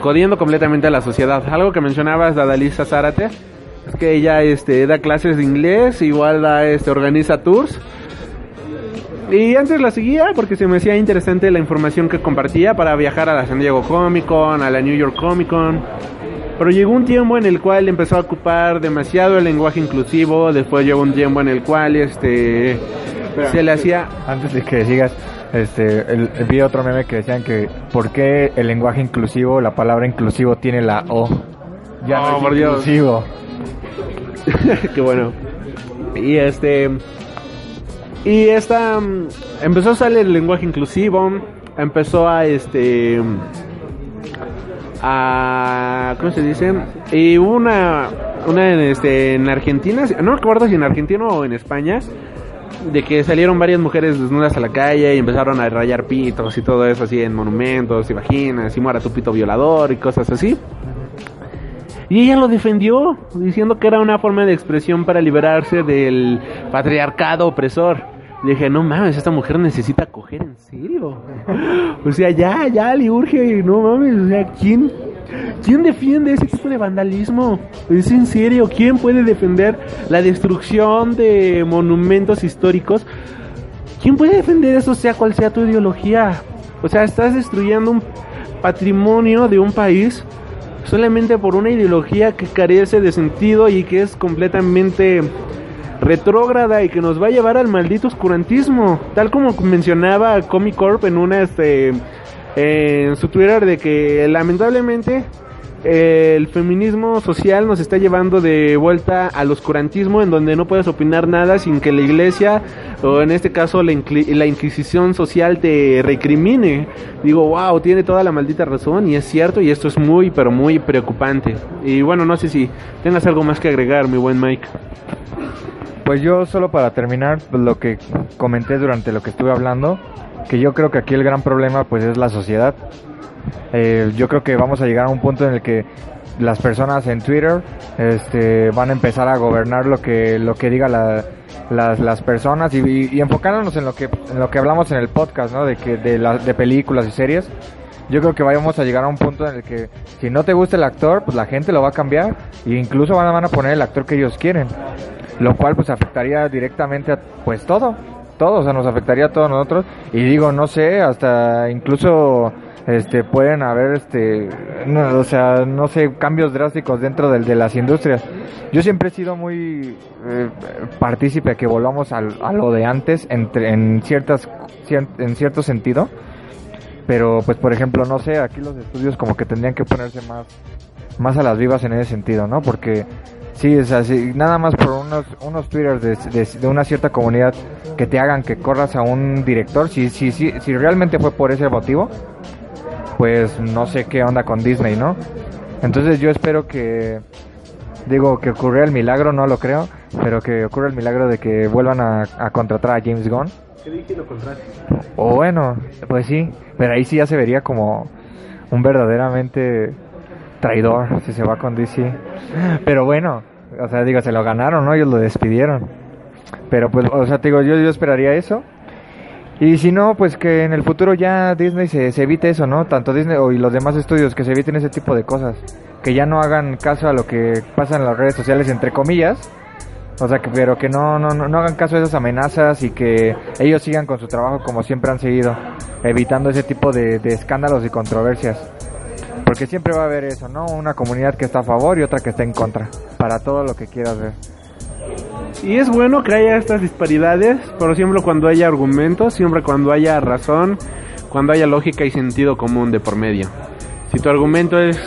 jodiendo completamente a la sociedad. Algo que mencionabas de Adalisa Zárate es que ella este, da clases de inglés, igual da, este, organiza tours. Y antes la seguía porque se me hacía interesante la información que compartía para viajar a la San Diego Comic Con, a la New York Comic Con. Pero llegó un tiempo en el cual empezó a ocupar demasiado el lenguaje inclusivo. Después llegó un tiempo en el cual este se le hacía Antes de que sigas, este, el, vi otro meme que decían que ¿por qué el lenguaje inclusivo, la palabra inclusivo tiene la O? Ya Oh, no es por Dios. Qué bueno. Y este. Y esta. Empezó a salir el lenguaje inclusivo. Empezó a este. A. ¿Cómo se dice? Y una. Una en, este, en Argentina. No recuerdo si en Argentina o en España. De que salieron varias mujeres desnudas a la calle y empezaron a rayar pitos y todo eso así en monumentos y vaginas y muera tu pito violador y cosas así. Y ella lo defendió, diciendo que era una forma de expresión para liberarse del patriarcado opresor. Dije, no mames, esta mujer necesita coger en serio. O sea, ya, ya le urge, no mames, o sea, ¿quién, quién defiende ese tipo de vandalismo? Es en serio, ¿quién puede defender la destrucción de monumentos históricos? ¿Quién puede defender eso, sea cual sea tu ideología? O sea, estás destruyendo un patrimonio de un país solamente por una ideología que carece de sentido y que es completamente retrógrada y que nos va a llevar al maldito oscurantismo, tal como mencionaba Comic Corp en una este en su Twitter de que lamentablemente eh, el feminismo social nos está llevando de vuelta al oscurantismo en donde no puedes opinar nada sin que la iglesia o en este caso la, inquisición social te recrimine. Digo, wow, tiene toda la maldita razón y es cierto y esto es muy pero muy preocupante. Y bueno, no sé si tengas algo más que agregar, mi buen Mike. Pues yo solo para terminar pues, lo que comenté durante lo que estuve hablando, que yo creo que aquí el gran problema pues es la sociedad. Eh, yo creo que vamos a llegar a un punto en el que las personas en Twitter este, van a empezar a gobernar lo que lo que diga la- las, las personas y, y- enfocándonos en lo que en lo que hablamos en el podcast, ¿no? De que de, la- de películas y series. Yo creo que vayamos a llegar a un punto en el que si no te gusta el actor, pues la gente lo va a cambiar e incluso van a, van a poner el actor que ellos quieren lo cual pues afectaría directamente a pues todo, todo, o sea, nos afectaría a todos nosotros y digo, no sé, hasta incluso este pueden haber este o sea, no sé, cambios drásticos dentro del, de las industrias. Yo siempre he sido muy eh, partícipe que volvamos al- a lo de antes entre, en ciertas cier- en cierto sentido. Pero pues por ejemplo, no sé, aquí los estudios como que tendrían que ponerse más más a las vivas en ese sentido, ¿no? Porque sí, o sea, sí, nada más por unos, unos twitters de, de, de una cierta comunidad que te hagan que corras a un director, si, si, si, si realmente fue por ese motivo, pues no sé qué onda con Disney, ¿no? Entonces yo espero que, digo, que ocurra el milagro, no lo creo, pero que ocurra el milagro de que vuelvan a, a contratar a James Gunn. O bueno, pues sí, pero ahí sí ya se vería como un verdaderamente traidor si se va con DC. Pero bueno, o sea, digo, se lo ganaron, ¿no? Ellos lo despidieron. Pero pues, o sea, te digo, yo, yo esperaría eso. Y si no, pues que en el futuro ya Disney se, se evite eso, ¿no? Tanto Disney o- y los demás estudios que se eviten ese tipo de cosas. Que ya no hagan caso a lo que pasa en las redes sociales, entre comillas. O sea, que, pero que no, no, no, hagan caso a esas amenazas y que ellos sigan con su trabajo como siempre han seguido. Evitando ese tipo de, de escándalos y controversias. Porque siempre va a haber eso, ¿no? Una comunidad que está a favor y otra que está en contra. Para todo lo que quieras ver. Y es bueno que haya estas disparidades, pero siempre cuando haya argumentos, siempre cuando haya razón, cuando haya lógica y sentido común de por medio. Si tu argumento es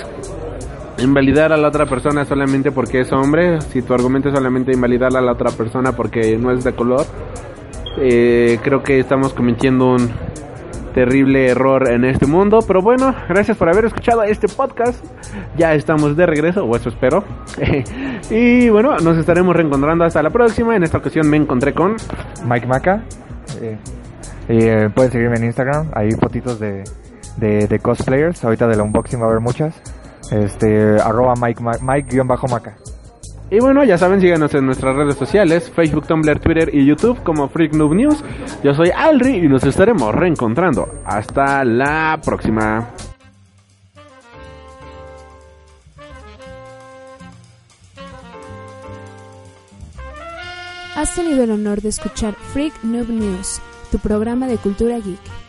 invalidar a la otra persona solamente porque es hombre, si tu argumento es solamente invalidar a la otra persona porque no es de color, eh, creo que estamos cometiendo un terrible error en este mundo. Pero bueno, gracias por haber escuchado este podcast. Ya estamos de regreso, o eso espero. y bueno, nos estaremos reencontrando hasta la próxima. En esta ocasión me encontré con... Mike Maca. eh, eh, pueden seguirme en Instagram. Hay fotitos de, de, cosplayers. Ahorita del unboxing va a haber muchas. Este, arroba Mike, Ma- Mike-Maca. Y bueno, ya saben, síganos en nuestras redes sociales, Facebook, Tumblr, Twitter y YouTube como Freak Noob News. Yo soy Alri y nos estaremos reencontrando. Hasta la próxima. Has tenido el honor de escuchar Freak Noob News, tu programa de cultura geek.